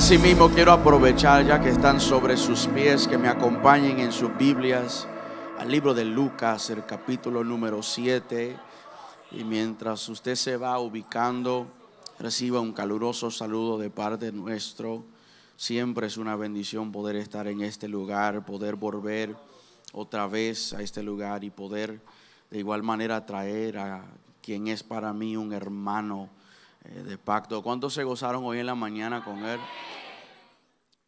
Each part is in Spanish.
Asimismo quiero aprovechar ya que están sobre sus pies que me acompañen en sus Biblias al libro de Lucas, el capítulo número 7. Y mientras usted se va ubicando, reciba un caluroso saludo de parte nuestro. Siempre es una bendición poder estar en este lugar, poder volver otra vez a este lugar y poder de igual manera traer a quien es para mí un hermano eh, de pacto. ¿Cuántos se gozaron hoy en la mañana con él?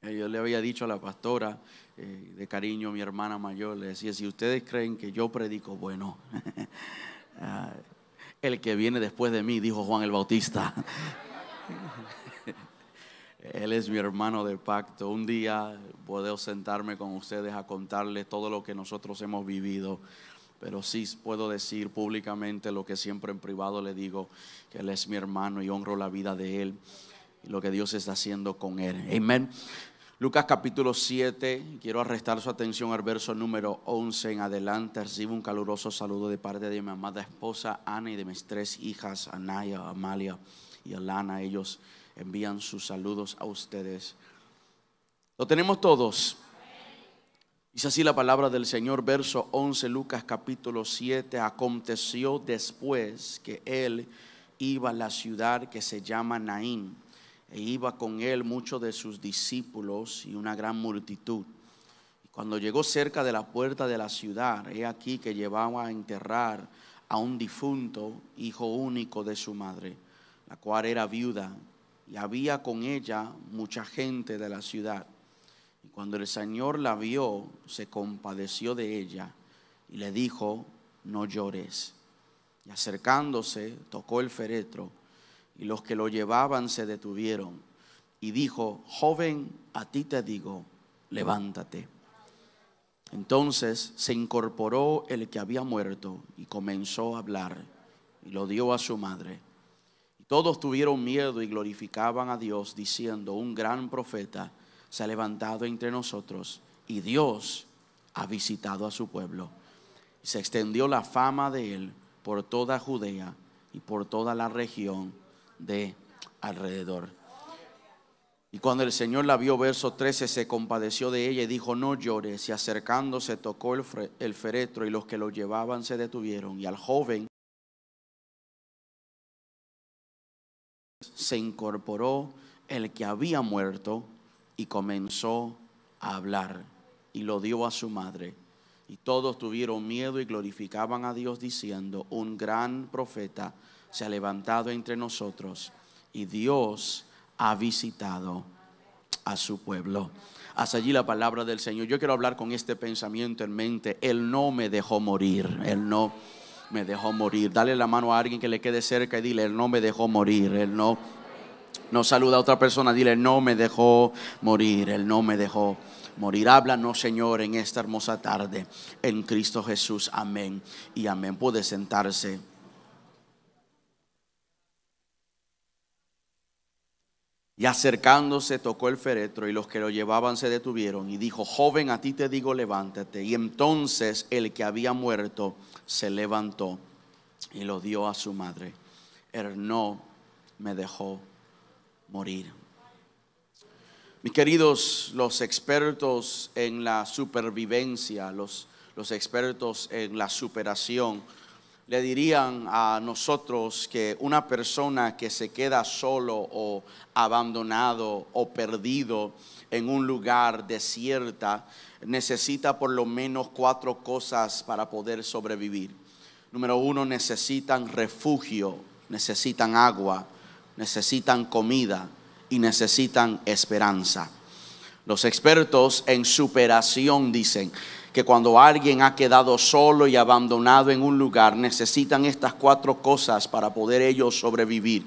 Eh, yo le había dicho a la pastora, eh, de cariño, mi hermana mayor, le decía, si ustedes creen que yo predico, bueno, ah, el que viene después de mí, dijo Juan el Bautista. Él es mi hermano de pacto. Un día puedo sentarme con ustedes a contarles todo lo que nosotros hemos vivido pero sí puedo decir públicamente lo que siempre en privado le digo, que Él es mi hermano y honro la vida de Él y lo que Dios está haciendo con Él. Amén. Lucas capítulo 7, quiero arrestar su atención al verso número 11 en adelante. Recibo un caluroso saludo de parte de mi amada esposa Ana y de mis tres hijas, Anaya, Amalia y Alana. Ellos envían sus saludos a ustedes. Lo tenemos todos. Dice así la palabra del Señor, verso 11, Lucas capítulo 7. Aconteció después que él iba a la ciudad que se llama Naín, e iba con él muchos de sus discípulos y una gran multitud. Y cuando llegó cerca de la puerta de la ciudad, he aquí que llevaba a enterrar a un difunto, hijo único de su madre, la cual era viuda, y había con ella mucha gente de la ciudad. Y cuando el Señor la vio, se compadeció de ella y le dijo, no llores. Y acercándose, tocó el féretro y los que lo llevaban se detuvieron. Y dijo, joven, a ti te digo, levántate. Entonces se incorporó el que había muerto y comenzó a hablar y lo dio a su madre. Y todos tuvieron miedo y glorificaban a Dios diciendo, un gran profeta se ha levantado entre nosotros y Dios ha visitado a su pueblo. Se extendió la fama de él por toda Judea y por toda la región de alrededor. Y cuando el Señor la vio, verso 13, se compadeció de ella y dijo, no llores. Y acercándose tocó el, el féretro y los que lo llevaban se detuvieron. Y al joven se incorporó el que había muerto y comenzó a hablar y lo dio a su madre. Y todos tuvieron miedo y glorificaban a Dios diciendo, un gran profeta se ha levantado entre nosotros y Dios ha visitado a su pueblo. Hasta allí la palabra del Señor. Yo quiero hablar con este pensamiento en mente. Él no me dejó morir. Él no me dejó morir. Dale la mano a alguien que le quede cerca y dile, Él no me dejó morir. Él no no saluda a otra persona, dile, no me dejó morir, Él no me dejó morir. Háblanos, Señor, en esta hermosa tarde, en Cristo Jesús. Amén y amén. Puede sentarse. Y acercándose tocó el féretro y los que lo llevaban se detuvieron y dijo, joven, a ti te digo, levántate. Y entonces el que había muerto se levantó y lo dio a su madre. Él no me dejó morir. Mis queridos, los expertos en la supervivencia, los, los expertos en la superación, le dirían a nosotros que una persona que se queda solo o abandonado o perdido en un lugar desierta necesita por lo menos cuatro cosas para poder sobrevivir. Número uno, necesitan refugio, necesitan agua, necesitan comida y necesitan esperanza. Los expertos en superación dicen que cuando alguien ha quedado solo y abandonado en un lugar, necesitan estas cuatro cosas para poder ellos sobrevivir.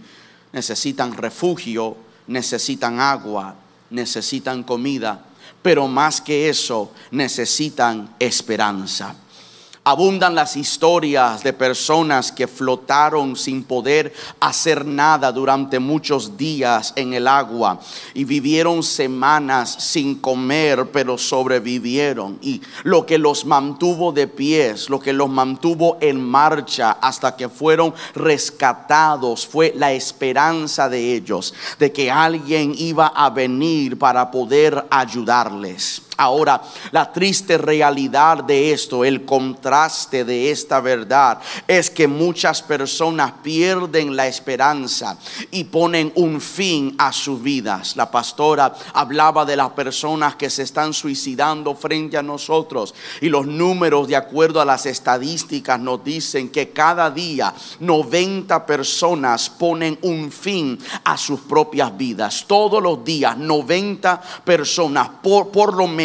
Necesitan refugio, necesitan agua, necesitan comida, pero más que eso, necesitan esperanza. Abundan las historias de personas que flotaron sin poder hacer nada durante muchos días en el agua y vivieron semanas sin comer, pero sobrevivieron. Y lo que los mantuvo de pies, lo que los mantuvo en marcha hasta que fueron rescatados fue la esperanza de ellos, de que alguien iba a venir para poder ayudarles. Ahora, la triste realidad de esto, el contraste de esta verdad, es que muchas personas pierden la esperanza y ponen un fin a sus vidas. La pastora hablaba de las personas que se están suicidando frente a nosotros y los números de acuerdo a las estadísticas nos dicen que cada día 90 personas ponen un fin a sus propias vidas. Todos los días 90 personas, por, por lo menos,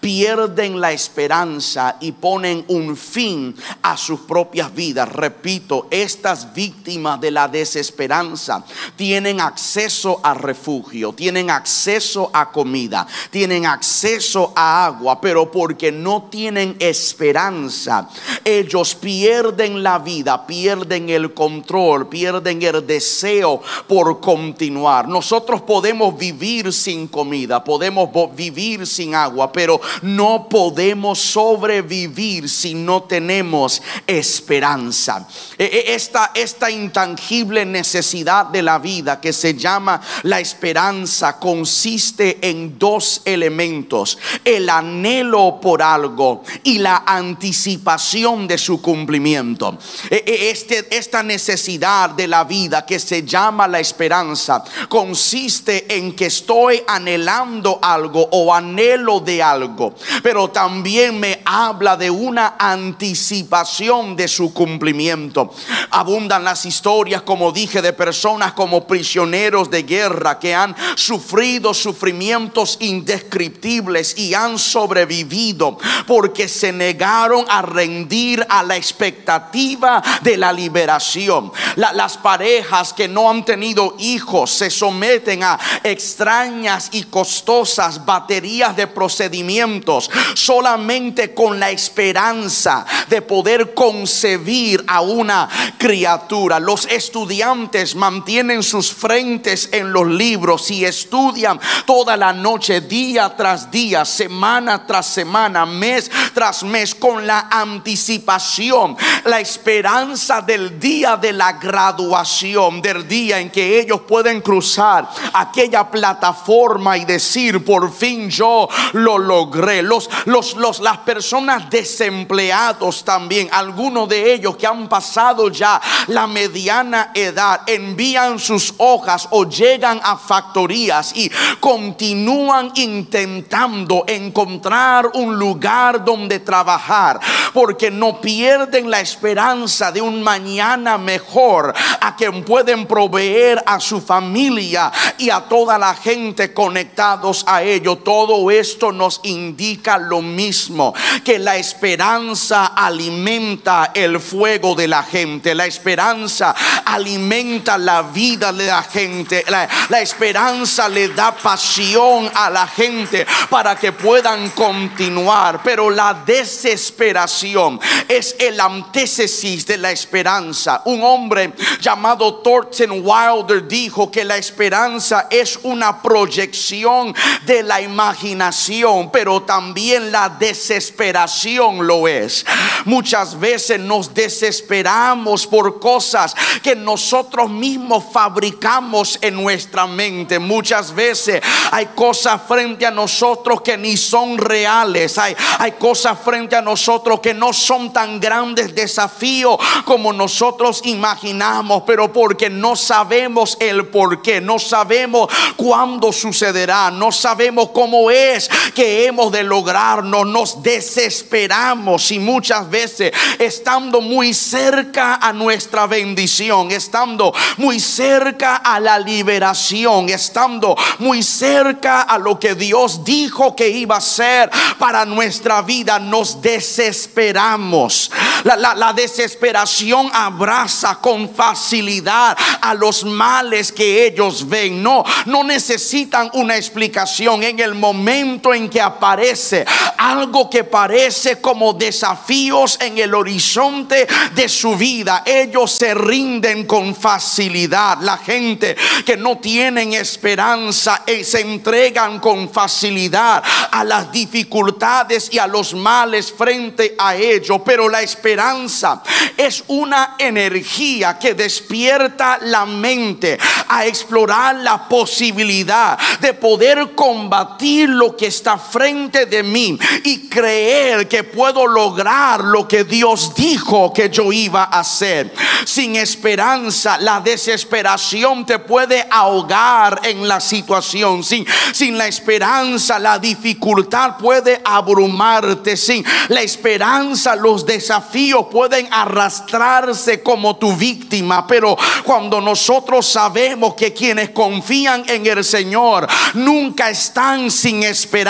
pierden la esperanza y ponen un fin a sus propias vidas. Repito, estas víctimas de la desesperanza tienen acceso a refugio, tienen acceso a comida, tienen acceso a agua, pero porque no tienen esperanza, ellos pierden la vida, pierden el control, pierden el deseo por continuar. Nosotros podemos vivir sin comida, podemos vivir sin agua pero no podemos sobrevivir si no tenemos esperanza. E, e, esta, esta intangible necesidad de la vida que se llama la esperanza consiste en dos elementos, el anhelo por algo y la anticipación de su cumplimiento. E, este, esta necesidad de la vida que se llama la esperanza consiste en que estoy anhelando algo o anhelo de algo, pero también me habla de una anticipación de su cumplimiento. Abundan las historias, como dije, de personas como prisioneros de guerra que han sufrido sufrimientos indescriptibles y han sobrevivido porque se negaron a rendir a la expectativa de la liberación. las parejas que no han tenido hijos se someten a extrañas y costosas baterías de procedimientos procedimientos solamente con la esperanza de poder concebir a una criatura. Los estudiantes mantienen sus frentes en los libros y estudian toda la noche, día tras día, semana tras semana, mes tras mes, con la anticipación, la esperanza del día de la graduación, del día en que ellos pueden cruzar aquella plataforma y decir, por fin yo lo logré. Los, los, los, las personas desempleados también, algunos de ellos que han pasado ya la mediana edad, envían sus hojas o llegan a factorías y continúan intentando encontrar un lugar donde trabajar, porque no pierden la esperanza de un mañana mejor a quien pueden proveer a su familia y a toda la gente conectados a ello. Todo esto nos indica lo mismo, que la esperanza alimenta el fuego de la gente, la esperanza alimenta la vida de la gente, la, la esperanza le da pasión a la gente para que puedan continuar, pero la desesperación es el antítesis de la esperanza. Un hombre llamado Thornton Wilder dijo que la esperanza es una proyección de la imaginación pero también la desesperación lo es. Muchas veces nos desesperamos por cosas que nosotros mismos fabricamos en nuestra mente. Muchas veces hay cosas frente a nosotros que ni son reales. Hay, hay cosas frente a nosotros que no son tan grandes desafíos como nosotros imaginamos, pero porque no sabemos el por qué, no sabemos cuándo sucederá, no sabemos cómo es que hemos de lograrnos, nos desesperamos y muchas veces estando muy cerca a nuestra bendición, estando muy cerca a la liberación, estando muy cerca a lo que Dios dijo que iba a ser para nuestra vida, nos desesperamos. La, desesperación abraza con facilidad a los males que ellos ven. No, no necesitan una explicación en el momento en que aparece algo que parece como desafíos en el horizonte de su vida. Ellos se rinden con facilidad. La gente que no tienen esperanza eh, se entregan con facilidad a las dificultades y a los males frente a ello. Pero la esperanza es una energía que despierta la mente a explorar la posibilidad de poder combatir lo que está frente de mí y creer que puedo lograr lo que Dios dijo que yo iba a hacer. Sin esperanza, la desesperación te puede ahogar en la situación. Sin, sin la esperanza, la dificultad puede abrumarte. Sin la esperanza, los desafíos pueden arrastrarse como tu víctima. Pero cuando nosotros sabemos que quienes confían en el Señor nunca están sin esperanza,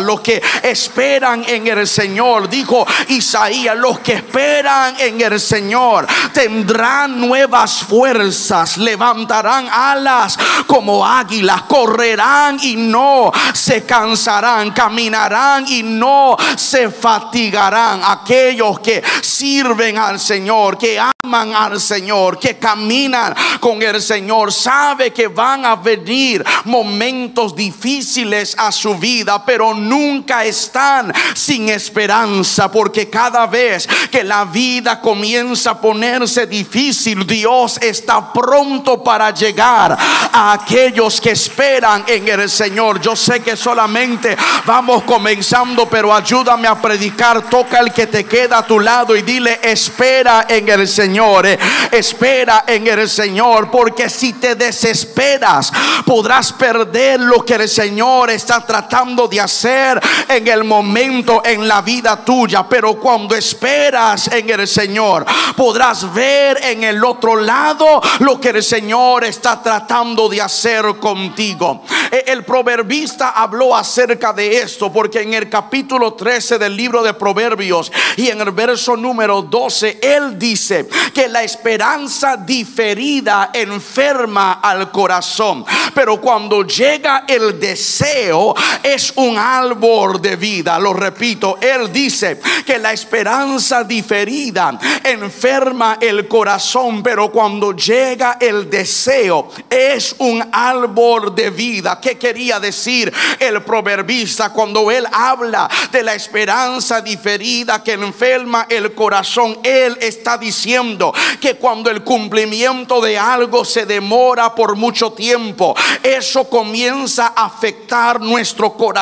los que esperan en el Señor, dijo Isaías, los que esperan en el Señor tendrán nuevas fuerzas, levantarán alas como águilas, correrán y no se cansarán, caminarán y no se fatigarán. Aquellos que sirven al Señor, que aman al Señor, que caminan con el Señor, sabe que van a venir momentos difíciles a su vida, pero nunca están sin esperanza, porque cada vez que la vida comienza a ponerse difícil, Dios está pronto para llegar a aquellos que esperan en el Señor. Yo sé que solamente vamos comenzando, pero ayúdame a predicar. Toca el que te queda a tu lado y dile, espera en el Señor. Eh, espera en el Señor, porque si te desesperas, podrás perder lo que el Señor está tratando de hacer en el momento en la vida tuya. Pero cuando esperas en el Señor, podrás ver en el otro lado lo que el Señor está tratando de hacer contigo. E, el proverbista habló acerca de esto porque en el capítulo 13 del libro de Proverbios y en el verso número 12, él dice que la esperanza diferida enferma al corazón, pero cuando llega el deseo es un árbol de vida. Lo repito, él dice que la esperanza diferida enferma el corazón, pero cuando llega el deseo es un árbol de vida. ¿Qué quería decir el proverbista cuando él habla de la esperanza diferida que enferma el corazón? Él está diciendo que cuando el cumplimiento de algo se demora por mucho tiempo, eso comienza a afectar nuestro corazón.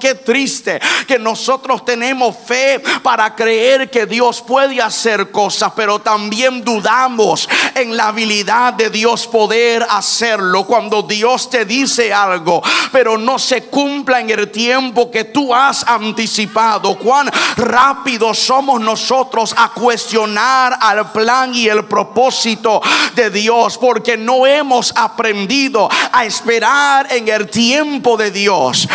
Qué triste que nosotros tenemos fe para creer que Dios puede hacer cosas, pero también dudamos en la habilidad de Dios poder hacerlo. Cuando Dios te dice algo, pero no se cumpla en el tiempo que tú has anticipado, cuán rápido somos nosotros a cuestionar al plan y el propósito de Dios, porque no hemos aprendido a esperar en el tiempo de Dios.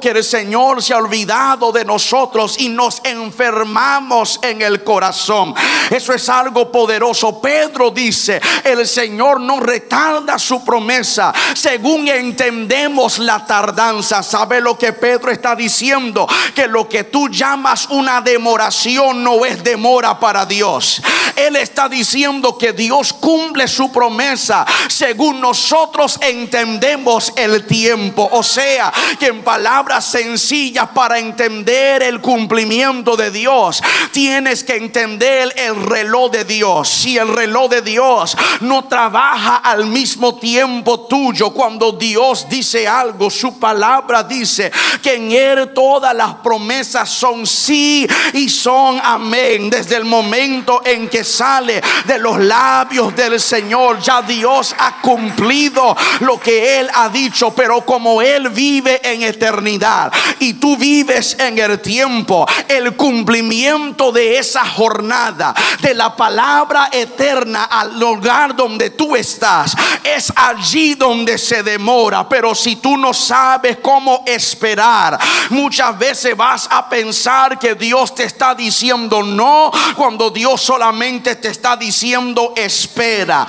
Que el Señor se ha olvidado de nosotros y nos enfermamos en el corazón. Eso es algo poderoso. Pedro dice, el Señor no retarda su promesa según entendemos la tardanza. ¿Sabe lo que Pedro está diciendo? Que lo que tú llamas una demoración no es demora para Dios. Él está diciendo que Dios cumple su promesa según nosotros entendemos el tiempo. O sea, que palabras sencillas para entender el cumplimiento de Dios, tienes que entender el reloj de Dios. Si el reloj de Dios no trabaja al mismo tiempo tuyo, cuando Dios dice algo, su palabra dice que en Él todas las promesas son sí y son amén. Desde el momento en que sale de los labios del Señor. Ya Dios ha cumplido lo que Él ha dicho, pero como Él vive en eternidad y tú vives en el tiempo, el cumplimiento de esa jornada, de la palabra eterna al lugar donde tú estás, es allí donde se demora. Pero si tú no sabes cómo esperar, muchas veces vas a pensar que Dios te está diciendo no cuando Dios solamente te está diciendo espera.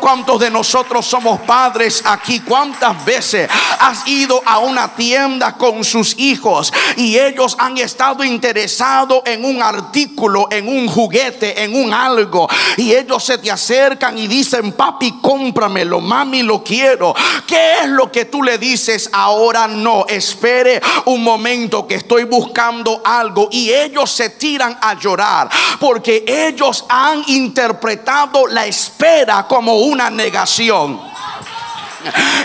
¿Cuántos de nosotros somos padres aquí? ¿Cuántas veces has ido a una tienda con sus hijos y ellos han estado interesados en un artículo, en un juguete, en un algo y ellos se te acercan y dicen, papi, cómpramelo, mami, lo quiero. ¿Qué es lo que tú le dices ahora? No, espere un momento que estoy buscando algo y ellos se tiran a llorar porque ellos han interpretado la espera como una negación.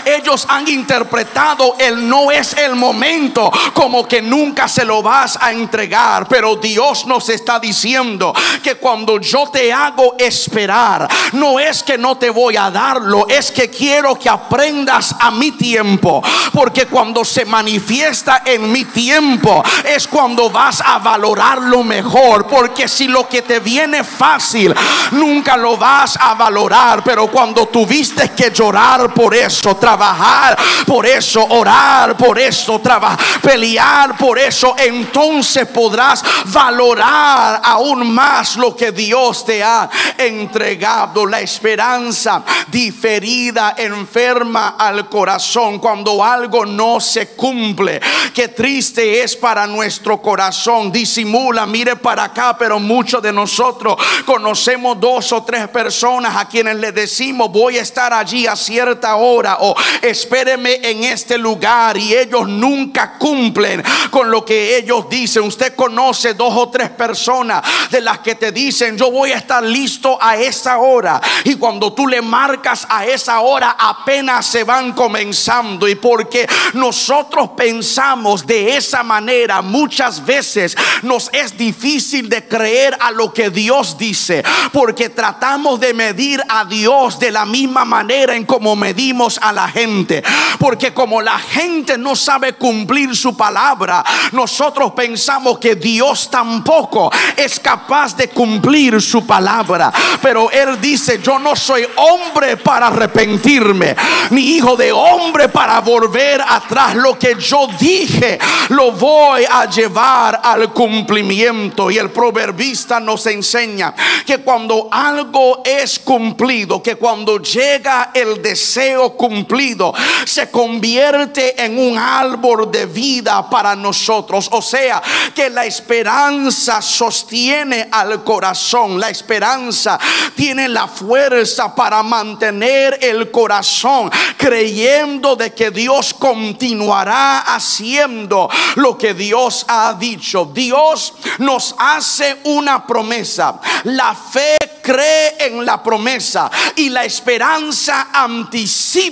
Ellos han interpretado el no es el momento como que nunca se lo vas a entregar. Pero Dios nos está diciendo que cuando yo te hago esperar, no es que no te voy a darlo, es que quiero que aprendas a mi tiempo. Porque cuando se manifiesta en mi tiempo es cuando vas a valorarlo mejor. Porque si lo que te viene fácil, nunca lo vas a valorar. Pero cuando tuviste que llorar por eso, eso, trabajar por eso, orar por eso, trabajar, pelear por eso, entonces podrás valorar aún más lo que Dios te ha entregado. La esperanza diferida enferma al corazón cuando algo no se cumple. Qué triste es para nuestro corazón. Disimula, mire para acá, pero muchos de nosotros conocemos dos o tres personas a quienes le decimos voy a estar allí a cierta hora o espéreme en este lugar y ellos nunca cumplen con lo que ellos dicen. Usted conoce dos o tres personas de las que te dicen yo voy a estar listo a esa hora y cuando tú le marcas a esa hora apenas se van comenzando. Y porque nosotros pensamos de esa manera. Muchas veces nos es difícil de creer a lo que Dios dice porque tratamos de medir a Dios de la misma manera en como medimos a la gente. Porque como la gente no sabe cumplir su palabra, nosotros pensamos que Dios tampoco es capaz de cumplir su palabra. Pero Él dice, yo no soy hombre para arrepentirme, ni hijo de hombre para volver atrás. Lo que yo dije, lo voy a llevar al cumplimiento. Y el proverbista nos enseña que cuando algo es cumplido, que cuando llega el deseo cumplido, se convierte en un árbol de vida para nosotros. O sea, que la esperanza sostiene al corazón. La esperanza tiene la fuerza para mantener el corazón creyendo de que Dios continuará haciendo lo que Dios ha dicho. Dios nos hace una promesa. La fe cree en la promesa y la esperanza anticipa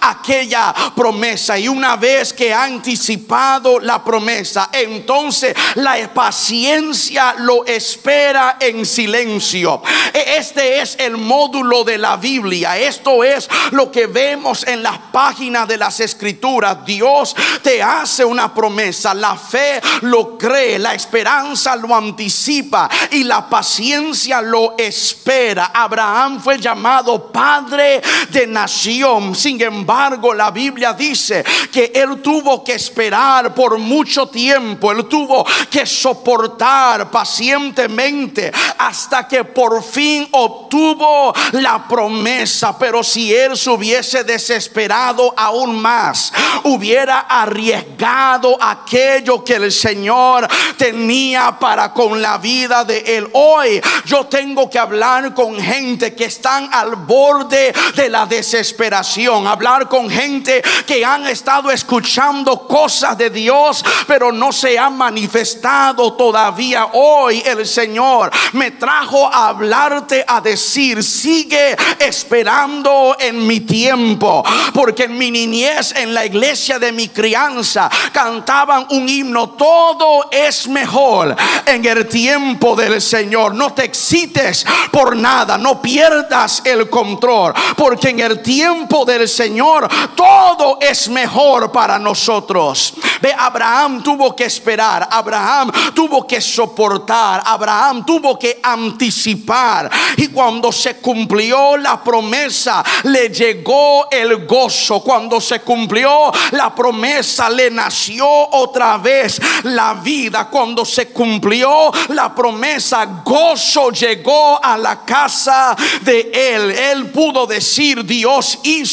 aquella promesa. Y una vez que ha anticipado la promesa, entonces la paciencia lo espera en silencio. E, este es el módulo de la Biblia. Esto es lo que vemos en las páginas de las escrituras. Dios te hace una promesa. La fe lo cree, la esperanza lo anticipa y la paciencia lo espera espera. Abraham fue llamado padre de nación. Sin embargo, la Biblia dice que él tuvo que esperar por mucho tiempo. Él tuvo que soportar pacientemente hasta que por fin obtuvo la promesa. Pero si él se hubiese desesperado aún más, hubiera arriesgado aquello que el Señor tenía para con la vida de él. Hoy yo tengo que hablar con gente que están al borde de la desesperación, hablar con gente que han estado escuchando cosas de Dios, pero no se han manifestado todavía. Hoy el Señor me trajo a hablarte, a decir, sigue esperando en mi tiempo, porque en mi niñez, en la iglesia de mi crianza, cantaban un himno, todo es mejor en el tiempo del Señor. No te excites por nada, no pierdas el control, porque en el tiempo del Señor todo es mejor para nosotros. Abraham tuvo que esperar, Abraham tuvo que soportar, Abraham tuvo que anticipar. Y cuando se cumplió la promesa, le llegó el gozo. Cuando se cumplió la promesa, le nació otra vez la vida. Cuando se cumplió la promesa, gozo llegó a la casa de él. Él pudo decir, Dios hizo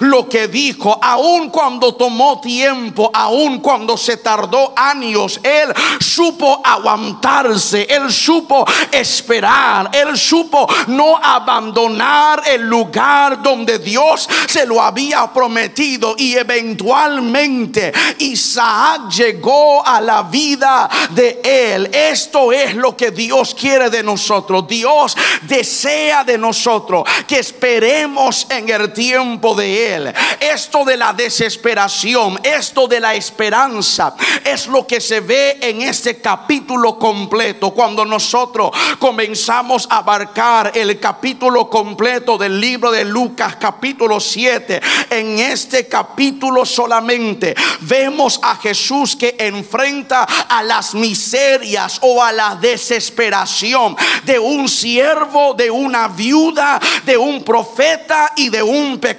lo que dijo, aun cuando tomó tiempo, aun cuando se tardó años, él supo aguantarse, él supo esperar, él supo no abandonar el lugar donde Dios se lo había prometido y eventualmente Isaac llegó a la vida de él. Esto es lo que Dios quiere de nosotros. Dios desea de nosotros que esperemos en el tiempo de él. Esto de la desesperación, esto de la esperanza es lo que se ve en este capítulo completo cuando nosotros comenzamos a abarcar el capítulo completo del libro de Lucas capítulo 7. En este capítulo solamente vemos a Jesús que enfrenta a las miserias o a la desesperación de un siervo, de una viuda, de un profeta y de un pecador.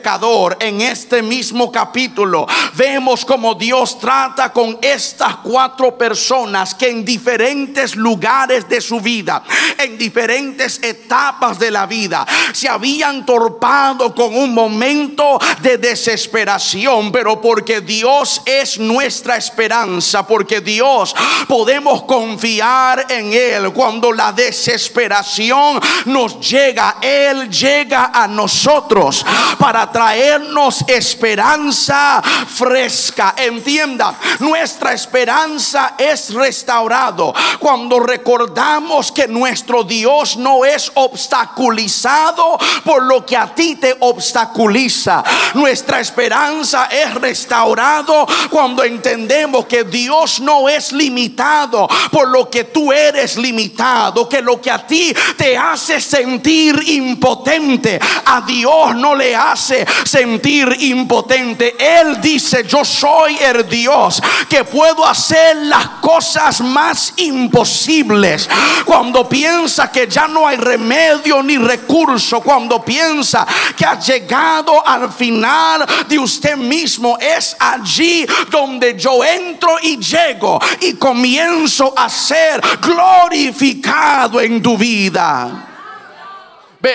En este mismo capítulo vemos como Dios trata con estas cuatro personas que en diferentes lugares de su vida, en diferentes etapas de la vida, se habían torpado con un momento de desesperación, pero porque Dios es nuestra esperanza, porque Dios podemos confiar en Él cuando la desesperación nos llega, Él llega a nosotros para traernos esperanza fresca. Entienda, nuestra esperanza es restaurado cuando recordamos que nuestro Dios no es obstaculizado por lo que a ti te obstaculiza. Nuestra esperanza es restaurado cuando entendemos que Dios no es limitado por lo que tú eres limitado, que lo que a ti te hace sentir impotente, a Dios no le hace sentir impotente. Él dice, yo soy el Dios que puedo hacer las cosas más imposibles. Cuando piensa que ya no hay remedio ni recurso, cuando piensa que ha llegado al final de usted mismo, es allí donde yo entro y llego y comienzo a ser glorificado en tu vida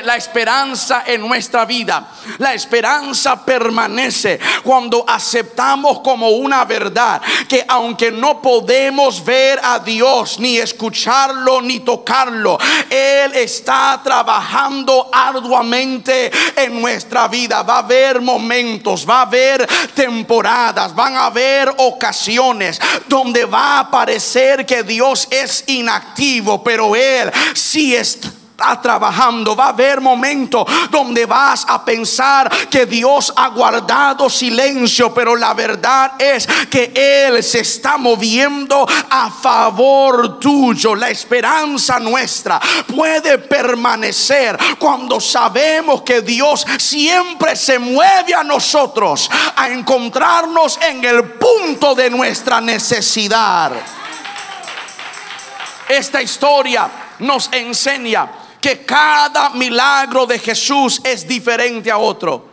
la esperanza en nuestra vida. La esperanza permanece cuando aceptamos como una verdad que aunque no podemos ver a Dios, ni escucharlo, ni tocarlo, Él está trabajando arduamente en nuestra vida. Va a haber momentos, va a haber temporadas, van a haber ocasiones donde va a parecer que Dios es inactivo, pero Él sí está trabajando. Va a haber momentos donde vas a pensar que Dios ha guardado silencio, pero la verdad es que Él se está moviendo a favor tuyo. La esperanza nuestra puede permanecer cuando sabemos que Dios siempre se mueve a nosotros a encontrarnos en el punto de nuestra necesidad. Esta historia nos enseña que cada milagro de Jesús es diferente a otro.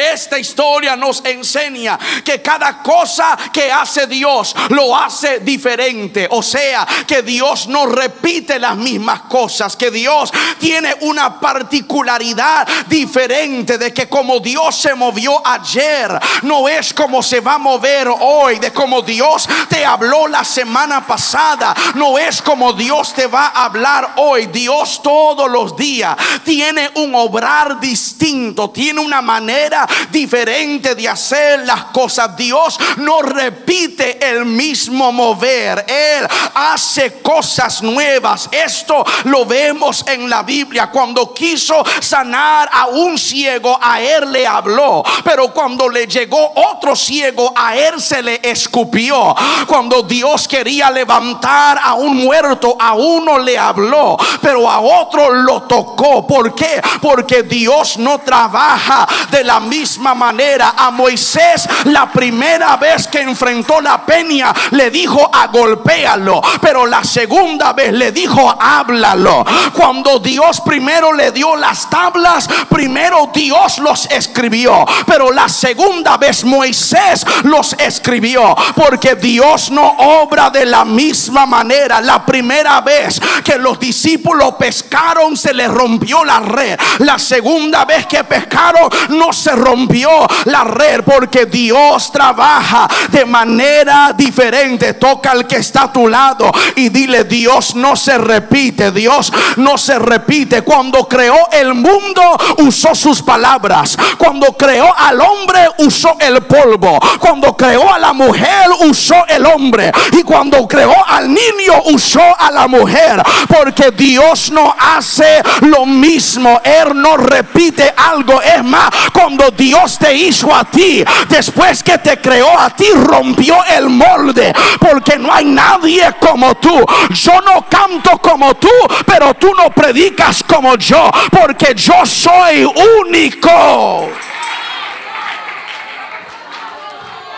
Esta historia nos enseña que cada cosa que hace Dios lo hace diferente. O sea, que Dios no repite las mismas cosas, que Dios tiene una particularidad diferente de que como Dios se movió ayer, no es como se va a mover hoy, de como Dios te habló la semana pasada, no es como Dios te va a hablar hoy. Dios todos los días tiene un obrar distinto, tiene una manera diferente de hacer las cosas. Dios no repite el mismo mover. Él hace cosas nuevas. Esto lo vemos en la Biblia. Cuando quiso sanar a un ciego, a él le habló. Pero cuando le llegó otro ciego, a él se le escupió. Cuando Dios quería levantar a un muerto, a uno le habló, pero a otro lo tocó. ¿Por qué? Porque Dios no trabaja de la misma manera. A Moisés la primera vez que enfrentó la peña le dijo a golpéalo, pero la segunda vez le dijo háblalo. Cuando Dios primero le dio las tablas, primero Dios los escribió, pero la segunda vez Moisés los escribió, porque Dios no obra de la misma manera. La primera vez que los discípulos pescaron se les rompió la red. La segunda vez que pescaron no se rompió la red porque Dios trabaja de manera diferente. Toca al que está a tu lado y dile, Dios no se repite, Dios no se repite. Cuando creó el mundo usó sus palabras. Cuando creó al hombre usó el polvo. Cuando creó a la mujer usó el hombre. Y cuando creó al niño usó a la mujer. Porque Dios no hace lo mismo. Él no repite algo. Es más, cuando Dios te hizo a ti, después que te creó a ti, rompió el molde. Porque no hay nadie como tú. Yo no canto como tú, pero tú no predicas como yo. Porque yo soy único.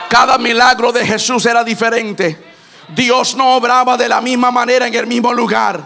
Cada milagro de Jesús era diferente. Dios no obraba de la misma manera en el mismo lugar.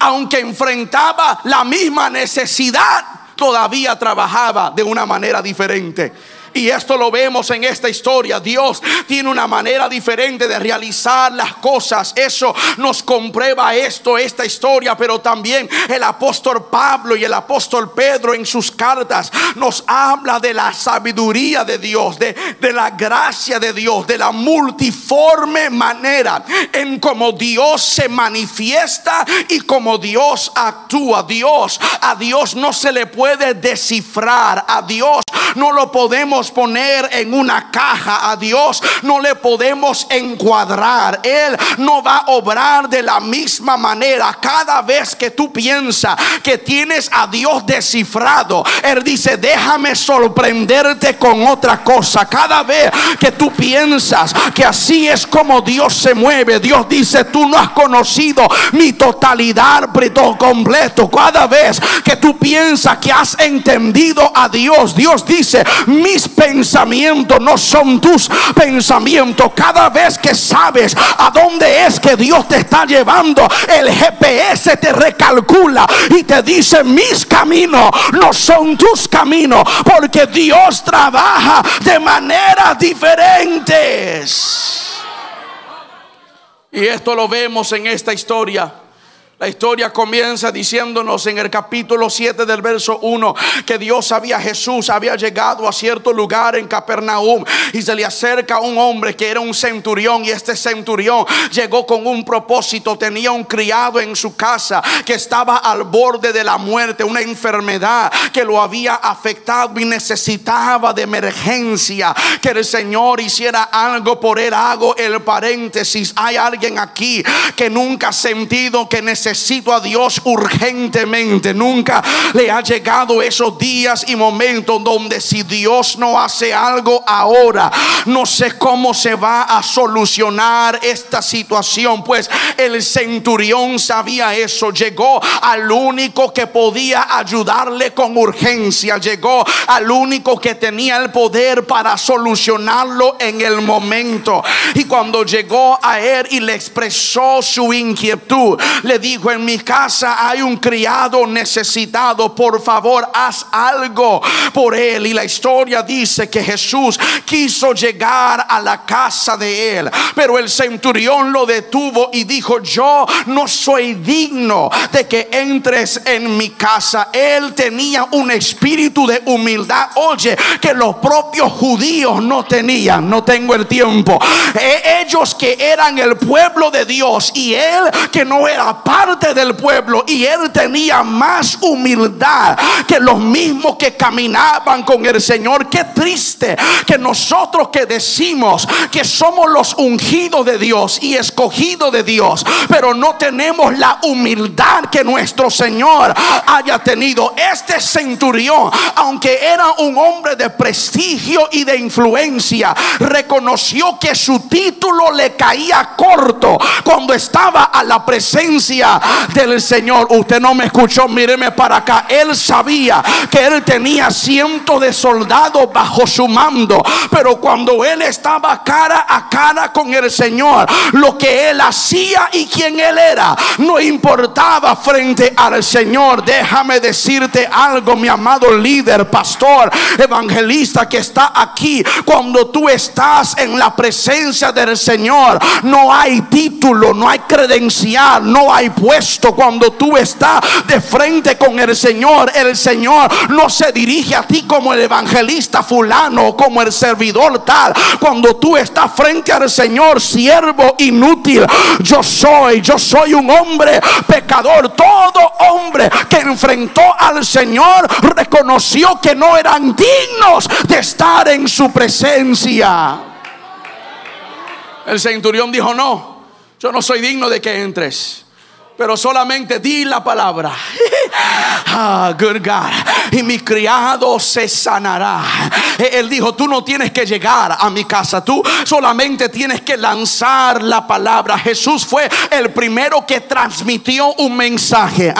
Aunque enfrentaba la misma necesidad, todavía trabajaba de una manera diferente. Y esto lo vemos en esta historia. Dios tiene una manera diferente de realizar las cosas. Eso nos comprueba esto, esta historia. Pero también el apóstol Pablo y el apóstol Pedro en sus cartas nos habla de la sabiduría de Dios, de, de la gracia de Dios, de la multiforme manera en cómo Dios se manifiesta y cómo Dios actúa. Dios, a Dios no se le puede descifrar. A Dios no lo podemos poner en una caja a Dios, no le podemos encuadrar. Él no va a obrar de la misma manera. Cada vez que tú piensas que tienes a Dios descifrado, Él dice, déjame sorprenderte con otra cosa. Cada vez que tú piensas que así es como Dios se mueve, Dios dice, tú no has conocido mi totalidad completo. Cada vez que tú piensas que has entendido a Dios, Dios dice, mis pensamientos no son tus pensamientos. Cada vez que sabes a dónde es que Dios te está llevando, el GPS te recalcula y te dice, mis caminos no son tus caminos, porque Dios trabaja de maneras diferentes. Y esto lo vemos en esta historia. La historia comienza diciéndonos en el capítulo 7 del verso 1 que Dios había, Jesús había llegado a cierto lugar en Capernaum y se le acerca un hombre que era un centurión y este centurión llegó con un propósito, tenía un criado en su casa que estaba al borde de la muerte, una enfermedad que lo había afectado y necesitaba de emergencia. Que el Señor hiciera algo por él. Hago el paréntesis, hay alguien aquí que nunca ha sentido que necesita necesito a Dios urgentemente. Nunca le ha llegado esos días y momentos donde si Dios no hace algo ahora, no sé cómo se va a solucionar esta situación. Pues el centurión sabía eso. Llegó al único que podía ayudarle con urgencia. Llegó al único que tenía el poder para solucionarlo en el momento. Y cuando llegó a él y le expresó su inquietud, le dijo, en mi casa hay un criado necesitado, por favor haz algo por él. Y la historia dice que Jesús quiso llegar a la casa de él, pero el centurión lo detuvo y dijo, yo no soy digno de que entres en mi casa. Él tenía un espíritu de humildad, oye, que los propios judíos no tenían, no tengo el tiempo. E, ellos que eran el pueblo de Dios y él que no era parte del pueblo y él tenía más humildad que los mismos que caminaban con el Señor. Qué triste que nosotros que decimos que somos los ungidos de Dios y escogidos de Dios, pero no tenemos la humildad que nuestro Señor haya tenido. Este centurión, aunque era un hombre de prestigio y de influencia, reconoció que su título le caía corto cuando estaba a la presencia del Señor. Usted no me escuchó, míreme para acá. Él sabía que él tenía cientos de soldados bajo su mando, pero cuando él estaba cara a cara con el Señor, lo que él hacía y quién él era, no importaba frente al Señor. Déjame decirte algo, mi amado líder, pastor, evangelista que está aquí. Cuando tú estás en la presencia del Señor, no hay título, no hay credencial, no hay puesto. Cuando tú estás de frente con el Señor, el Señor no se dirige a ti como el evangelista fulano, como el servidor tal. Cuando tú estás frente al Señor, siervo inútil, yo soy, yo soy un hombre pecador. Todo hombre que enfrentó al Señor reconoció que no eran dignos de estar en su presencia. El centurión dijo, no, yo no soy digno de que entres pero solamente di la palabra. ah, good God. Y mi criado se sanará. Él dijo, tú no tienes que llegar a mi casa, tú solamente tienes que lanzar la palabra. Jesús fue el primero que transmitió un mensaje.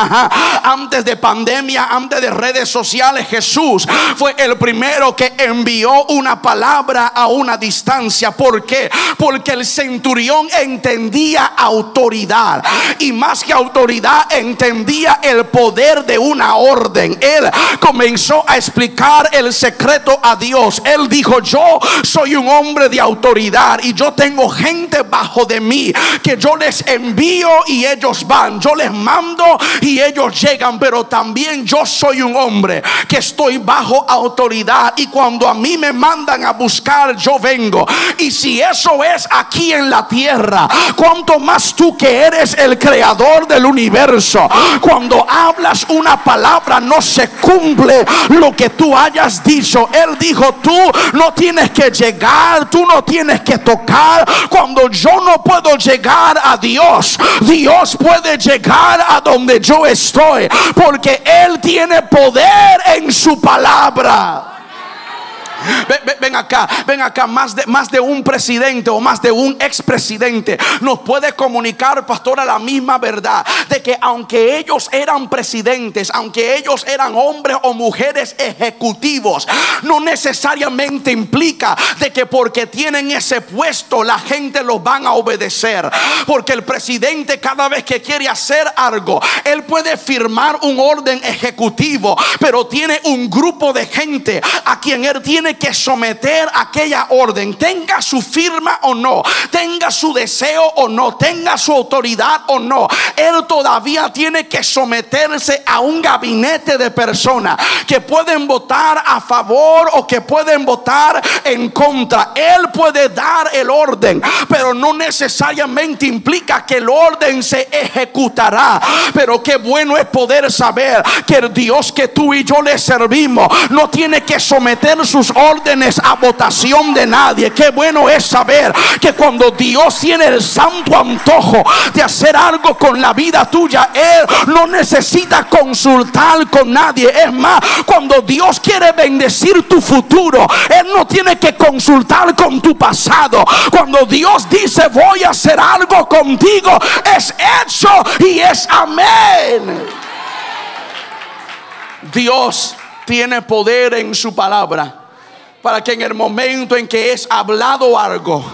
Antes de pandemia, antes de redes sociales, Jesús fue el primero que envió una palabra a una distancia. ¿Por qué? Porque el centurión entendía autoridad y más que autoridad entendía el poder de una orden. Él comenzó a explicar el secreto a Dios. Él dijo, yo soy un hombre de autoridad y yo tengo gente bajo de mí que yo les envío y ellos van. Yo les mando y ellos llegan, pero también yo soy un hombre que estoy bajo autoridad y cuando a mí me mandan a buscar, yo vengo. Y si eso es aquí en la tierra, cuanto más tú que eres el creador del universo. Cuando hablas una palabra no se cumple lo que tú hayas dicho. Él dijo, tú no tienes que llegar, tú no tienes que tocar. Cuando yo no puedo llegar a Dios, Dios puede llegar a donde yo estoy. Porque Él tiene poder en su palabra. Ven, acá, ven acá, más de, más de un presidente o más de un expresidente nos puede comunicar, pastora, la misma verdad de que aunque ellos eran presidentes, aunque ellos eran hombres o mujeres ejecutivos, no necesariamente implica de que porque tienen ese puesto la gente los van a obedecer. Porque el presidente cada vez que quiere hacer algo, él puede firmar un orden ejecutivo, pero tiene un grupo de gente a quien él que someter aquella orden, tenga su firma o no, tenga su deseo o no, tenga su autoridad o no. Él todavía tiene que someterse a un gabinete de personas que pueden votar a favor o que pueden votar en contra. Él puede dar el orden, pero no necesariamente implica que el orden se ejecutará. Pero qué bueno es poder saber que el Dios que tú y yo le servimos no tiene que someter sus órdenes a votación de nadie. Qué bueno es saber que cuando Dios tiene el santo antojo de hacer algo con la vida tuya, Él no necesita consultar con nadie. Es más, cuando Dios quiere bendecir tu futuro, Él no tiene que consultar con tu pasado. Cuando Dios dice voy a hacer algo contigo, es hecho y es amén. Dios tiene poder en su palabra para que en el momento en que es hablado algo,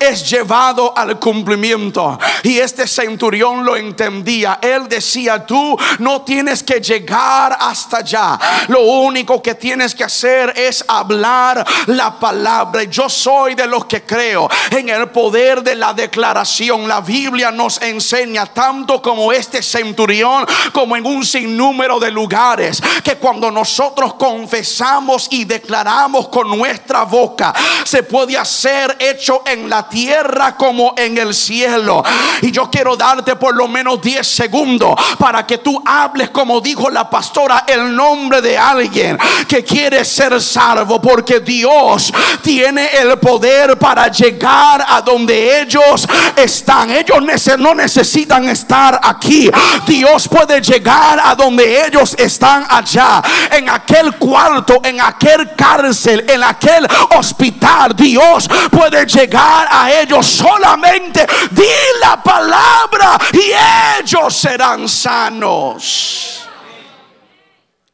es llevado al cumplimiento. Y este centurión lo entendía. Él decía, tú no tienes que llegar hasta allá. Lo único que tienes que hacer es hablar la palabra. Yo soy de los que creo en el poder de la declaración. La Biblia nos enseña tanto como este centurión, como en un sinnúmero de lugares, que cuando nosotros confesamos y declaramos con nuestra boca, se puede hacer hecho en la tierra como en el cielo. Y yo quiero darte por lo menos 10 segundos para que tú hables como dijo la pastora el nombre de alguien que quiere ser salvo porque Dios tiene el poder para llegar a donde ellos están. Ellos no necesitan estar aquí. Dios puede llegar a donde ellos están allá, en aquel cuarto, en aquel cárcel, en aquel hospital. Dios puede llegar a ellos solamente. Di la palabra y ellos serán sanos.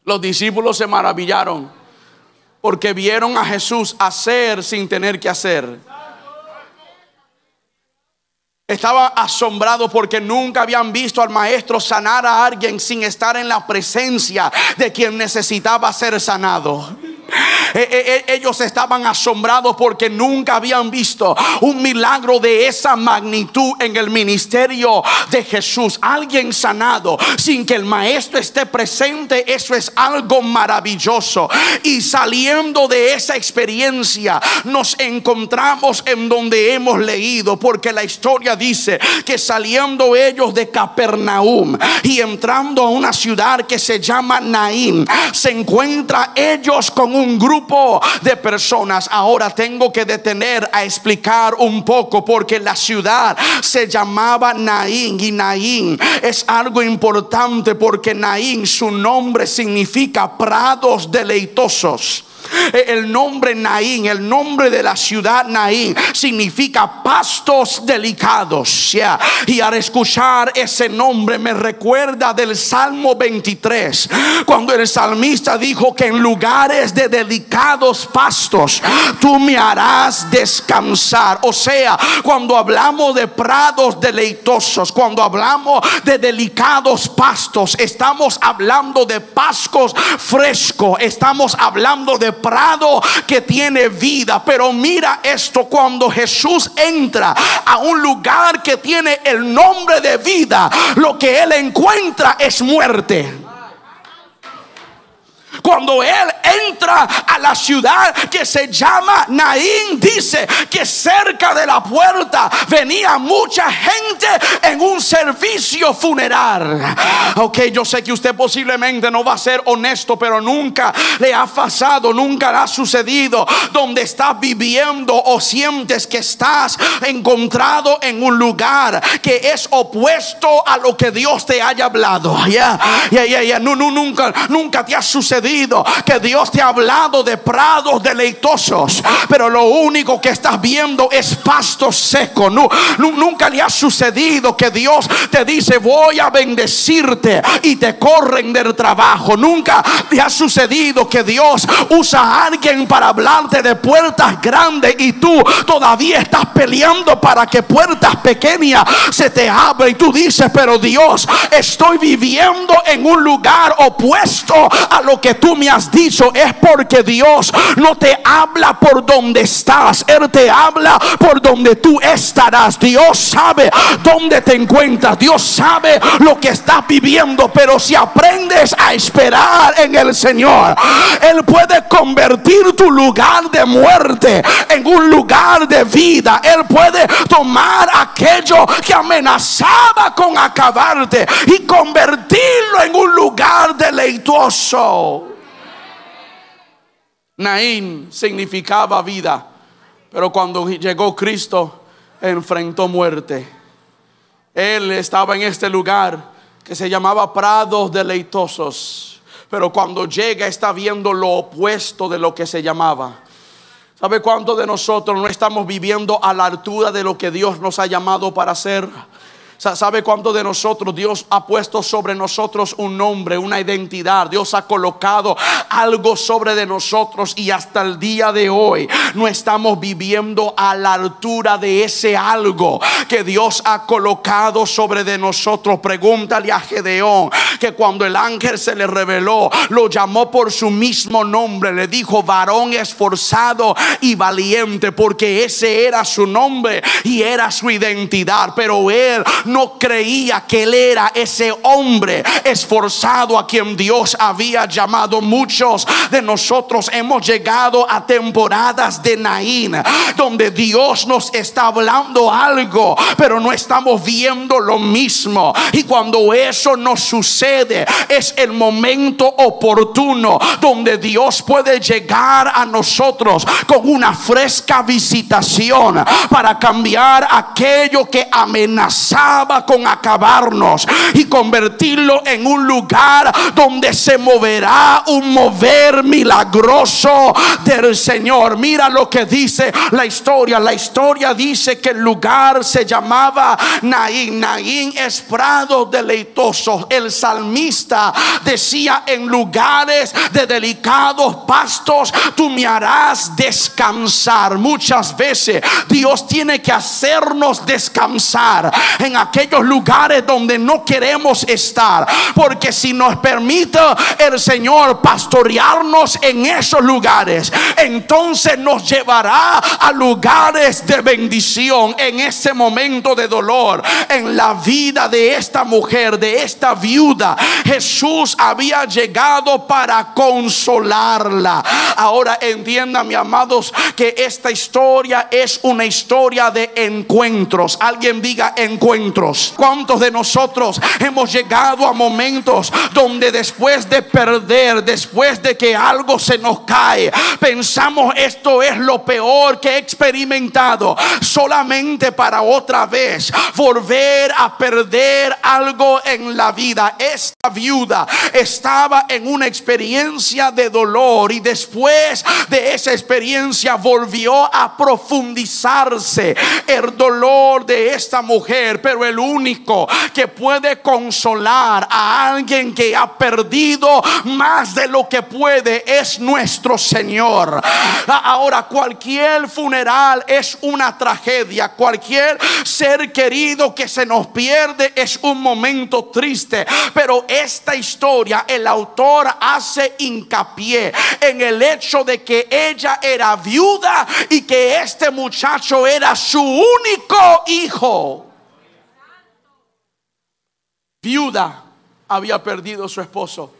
Los discípulos se maravillaron porque vieron a Jesús hacer sin tener que hacer. Estaba asombrado porque nunca habían visto al maestro sanar a alguien sin estar en la presencia de quien necesitaba ser sanado. Eh, eh, eh, ellos estaban asombrados porque nunca habían visto un milagro de esa magnitud en el ministerio de Jesús. Alguien sanado sin que el maestro esté presente, eso es algo maravilloso. Y saliendo de esa experiencia, nos encontramos en donde hemos leído, porque la historia dice que saliendo ellos de Capernaum y entrando a una ciudad que se llama Naín, se encuentra ellos con un grupo de personas. Ahora tengo que detener a explicar un poco porque la ciudad se llamaba Naín y Naín es algo importante porque Naín su nombre significa prados deleitosos. Eh, el nombre Naín, el nombre de la ciudad Naín, significa pastos delicados. Y al escuchar ese nombre me recuerda del Salmo 23, cuando el salmista dijo que en lugares de delicados pastos tú me harás descansar. O sea, cuando hablamos de prados deleitosos, cuando hablamos de delicados pastos, estamos hablando de pascos frescos, estamos hablando de prado que tiene vida. Pero mira esto, cuando Jesús entra a un lugar que tiene el nombre de vida, lo que él encuentra es muerte. Cuando él entra a la ciudad que se llama Naín, dice que cerca de la puerta venía mucha gente en un servicio funeral. Ok, yo sé que usted posiblemente no va a ser honesto, pero nunca le ha pasado, nunca le ha sucedido donde estás viviendo o sientes que estás encontrado en un lugar que es opuesto a lo que Dios te haya hablado. Ya, ya, ya, ya, nunca, nunca te ha sucedido que Dios te ha hablado de prados deleitosos, pero lo único que estás viendo es pasto seco. nunca le ha sucedido que Dios te dice voy a bendecirte y te corren del trabajo. Nunca le ha sucedido que Dios usa a alguien para hablarte de puertas grandes y tú todavía estás peleando para que puertas pequeñas se te abran y tú dices, pero Dios, estoy viviendo en un lugar opuesto a lo que tú me has dicho es porque Dios no te habla por donde estás, Él te habla por donde tú estarás. Dios sabe dónde te encuentras, Dios sabe lo que estás viviendo, pero si aprendes a esperar en el Señor, Él puede convertir tu lugar de muerte en un lugar de vida. Él puede tomar aquello que amenazaba con acabarte y convertirlo en un lugar deleitoso. Naín significaba vida, pero cuando llegó Cristo enfrentó muerte. Él estaba en este lugar que se llamaba prados deleitosos, pero cuando llega está viendo lo opuesto de lo que se llamaba. ¿Sabe cuántos de nosotros no estamos viviendo a la altura de lo que Dios nos ha llamado para hacer? ¿Sabe cuánto de nosotros Dios ha puesto sobre nosotros un nombre, una identidad? Dios ha colocado algo sobre de nosotros y hasta el día de hoy no estamos viviendo a la altura de ese algo que Dios ha colocado sobre de nosotros. Pregúntale a Gedeón que cuando el ángel se le reveló, lo llamó por su mismo nombre, le dijo varón esforzado y valiente, porque ese era su nombre y era su identidad. Pero él creía que él era ese hombre esforzado a quien Dios había llamado. Muchos de nosotros hemos llegado a temporadas de Naín, donde Dios nos está hablando algo, pero no estamos viendo lo mismo. Y cuando eso nos sucede, es el momento oportuno donde Dios puede llegar a nosotros con una fresca visitación para cambiar aquello que amenazaba con acabarnos y convertirlo en un lugar donde se moverá un mover milagroso del Señor. Mira lo que dice la historia. La historia dice que el lugar se llamaba Naín. Naín es prado deleitoso. El salmista decía en lugares de delicados pastos tú me harás descansar. Muchas veces Dios tiene que hacernos descansar en lugares donde no queremos estar. Porque si nos permite el Señor pastorearnos en esos lugares, entonces nos llevará a lugares de bendición en ese momento de dolor. En la vida de esta mujer, de esta viuda, Jesús había llegado para consolarla. Ahora entiendan, mi amados, que esta historia es una historia de encuentros. Alguien diga encuentros. ¿Cuántos de nosotros hemos llegado a momentos donde después de perder, después de que algo se nos cae, pensamos esto es lo peor que he experimentado, solamente para otra vez volver a perder algo en la vida? Esta viuda estaba en una experiencia de dolor y después de esa experiencia volvió a profundizarse el dolor de esta mujer, pero el único que puede consolar a alguien que ha perdido más de lo que puede es nuestro Señor. Ahora cualquier funeral es una tragedia, cualquier ser querido que se nos pierde es un momento triste, pero esta historia el autor hace hincapié en el hecho de que ella era viuda y que este muchacho era su único hijo. Viuda había perdido su esposo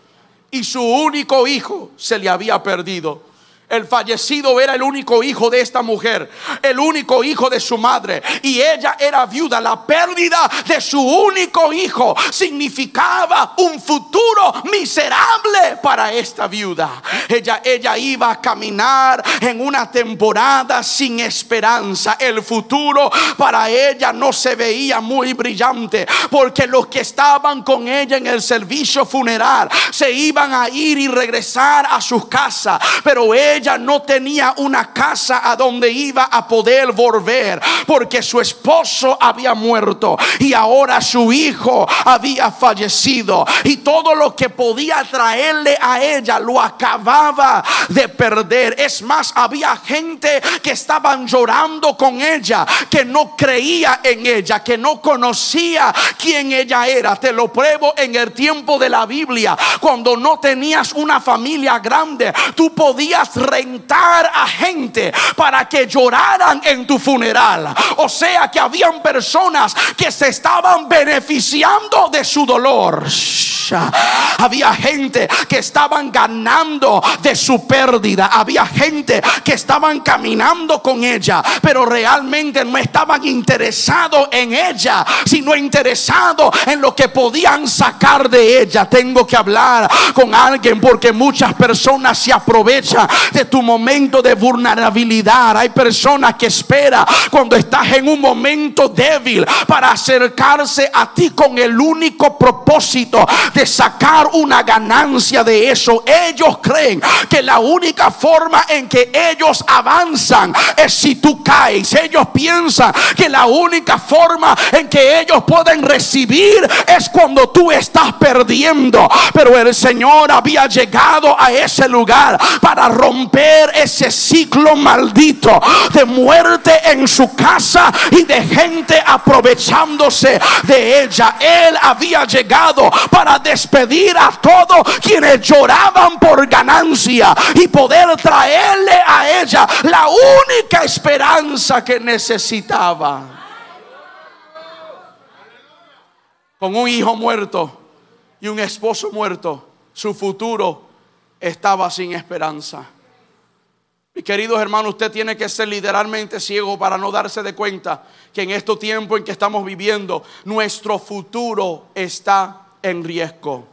y su único hijo se le había perdido. El fallecido era el único hijo de esta mujer, el único hijo de su madre. Y ella era viuda. La pérdida de su único hijo significaba un futuro miserable para esta viuda. Ella, ella iba a caminar en una temporada sin esperanza. El futuro para ella no se veía muy brillante porque los que estaban con ella en el servicio funeral se iban a ir y regresar a sus casas. Pero ella ella no tenía una casa a donde iba a poder volver porque su esposo había muerto y ahora su hijo había fallecido y todo lo que podía traerle a ella lo acababa de perder. Es más, había gente que estaban llorando con ella, que no creía en ella, que no conocía quién ella era. Te lo pruebo en el tiempo de la Biblia, cuando no tenías una familia grande, tú podías rentar a gente para que lloraran en tu funeral. O sea que habían personas que se estaban beneficiando de su dolor. Había gente que estaban ganando de su pérdida. Había gente que estaban caminando con ella, pero realmente no estaban interesados en ella, sino interesados en lo que podían sacar de ella. Tengo que hablar con alguien porque muchas personas se aprovechan de tu momento de vulnerabilidad. Hay personas que esperan cuando estás en un momento débil para acercarse a ti con el único propósito de sacar una ganancia de eso. Ellos creen que la única forma en que ellos avanzan es si tú caes. Ellos piensan que la única forma en que ellos pueden recibir es cuando tú estás perdiendo. Pero el Señor había llegado a ese lugar para romper romper ese ciclo maldito de muerte en su casa y de gente aprovechándose de ella. Él había llegado para despedir a todos quienes lloraban por ganancia y poder traerle a ella la única esperanza que necesitaba. Con un hijo muerto y un esposo muerto, su futuro estaba sin esperanza. Mi queridos hermanos, usted tiene que ser literalmente ciego para no darse de cuenta que en este tiempo en que estamos viviendo, nuestro futuro está en riesgo.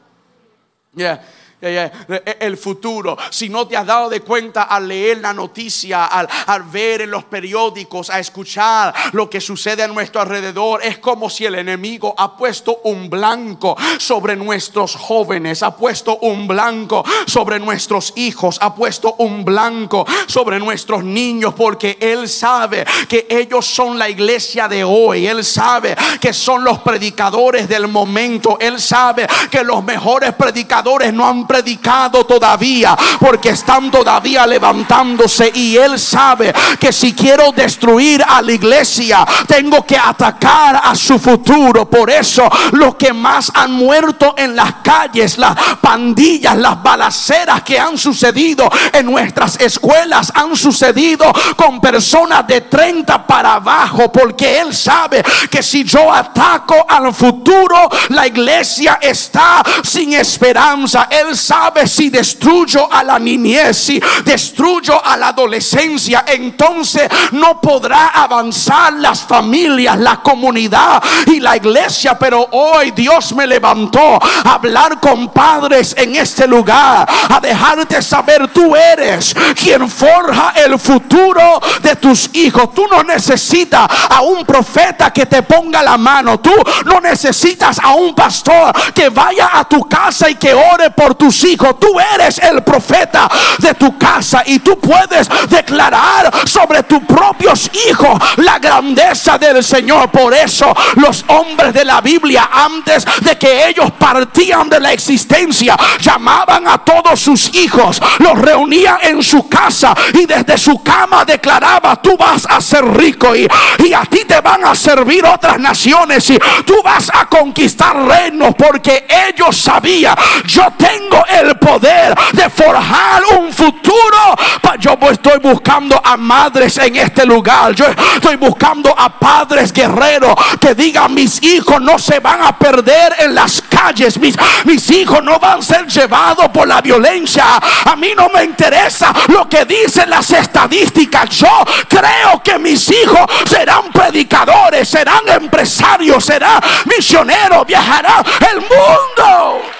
El futuro, si no te has dado de cuenta al leer la noticia, al, al, ver en los periódicos, a escuchar lo que sucede a nuestro alrededor, es como si el enemigo ha puesto un blanco sobre nuestros jóvenes, ha puesto un blanco sobre nuestros hijos, ha puesto un blanco sobre nuestros niños, porque él sabe que ellos son la iglesia de hoy, él sabe que son los predicadores del momento, él sabe que los mejores predicadores no han predicado todavía porque están todavía levantándose y él sabe que si quiero destruir a la iglesia tengo que atacar a su futuro. Por eso los que más han muerto en las calles, las pandillas, las balaceras que han sucedido en nuestras escuelas han sucedido con personas de 30 para abajo porque él sabe que si yo ataco al futuro la iglesia está sin esperanza. Él sabe si destruyo a la niñez, si destruyo a la adolescencia, entonces no podrá avanzar las familias, la comunidad y la iglesia. Pero hoy Dios me levantó a hablar con padres en este lugar, a dejarte saber tú eres quien forja el futuro de tus hijos. Tú no necesitas a un profeta que te ponga la mano. Tú no necesitas a un pastor que vaya a tu casa y que ore por tus hijos. Tú eres el profeta de tu casa y tú puedes declarar sobre tus propios hijos la grandeza del Señor. Por eso los hombres de la Biblia antes de que ellos partían de la existencia llamaban a todos sus hijos, los reunían en su casa y desde su cama declaraba, tú vas a ser rico y, y a ti te van a servir otras naciones y tú vas a conquistar reinos porque ellos sabían, yo tengo el poder de forjar un futuro. Yo estoy buscando a madres en este lugar. Yo estoy buscando a padres guerreros que digan mis hijos no se van a perder en las calles. Mis, mis hijos no van a ser llevados por la violencia. A mí no me interesa lo que dicen las estadísticas. Yo creo que mis hijos serán predicadores, serán empresarios, serán misioneros, viajarán el mundo.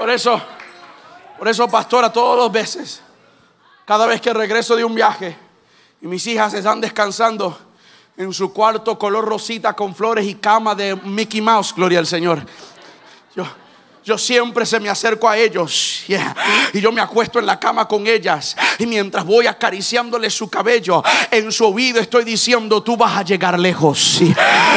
Por eso, por eso, pastora, todas las veces, cada vez que regreso de un viaje y mis hijas están descansando en su cuarto color rosita con flores y cama de Mickey Mouse, gloria al Señor. Yo, yo siempre se me acerco a ellos y yo me acuesto en la cama con ellas. Y mientras voy acariciándole su cabello en su oído estoy diciendo tú vas a llegar lejos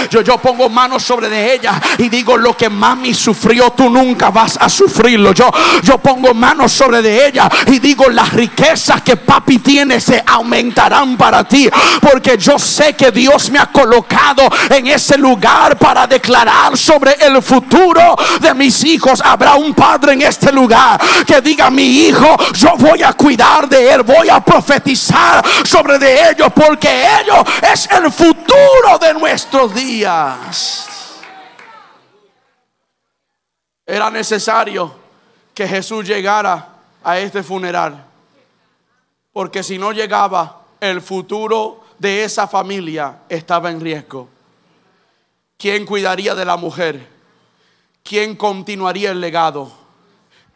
yo, yo pongo manos sobre de ellas y digo lo que mami sufrió tú nunca vas a sufrirlo yo, yo pongo manos sobre de ella y digo las riquezas que papi tiene se aumentarán para ti porque yo sé que Dios me ha colocado en ese lugar para declarar sobre el futuro de mis hijos habrá un padre en este lugar que diga, mi hijo, yo voy a cuidar de él, voy a profetizar sobre de ellos, porque ellos es el futuro de nuestros días. Era necesario que Jesús llegara a este funeral, porque si no llegaba, el futuro de esa familia estaba en riesgo. ¿Quién cuidaría de la mujer? ¿Quién continuaría el legado?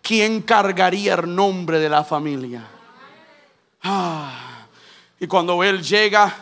¿Quién cargaría el nombre de la familia? Ah, y cuando él llega,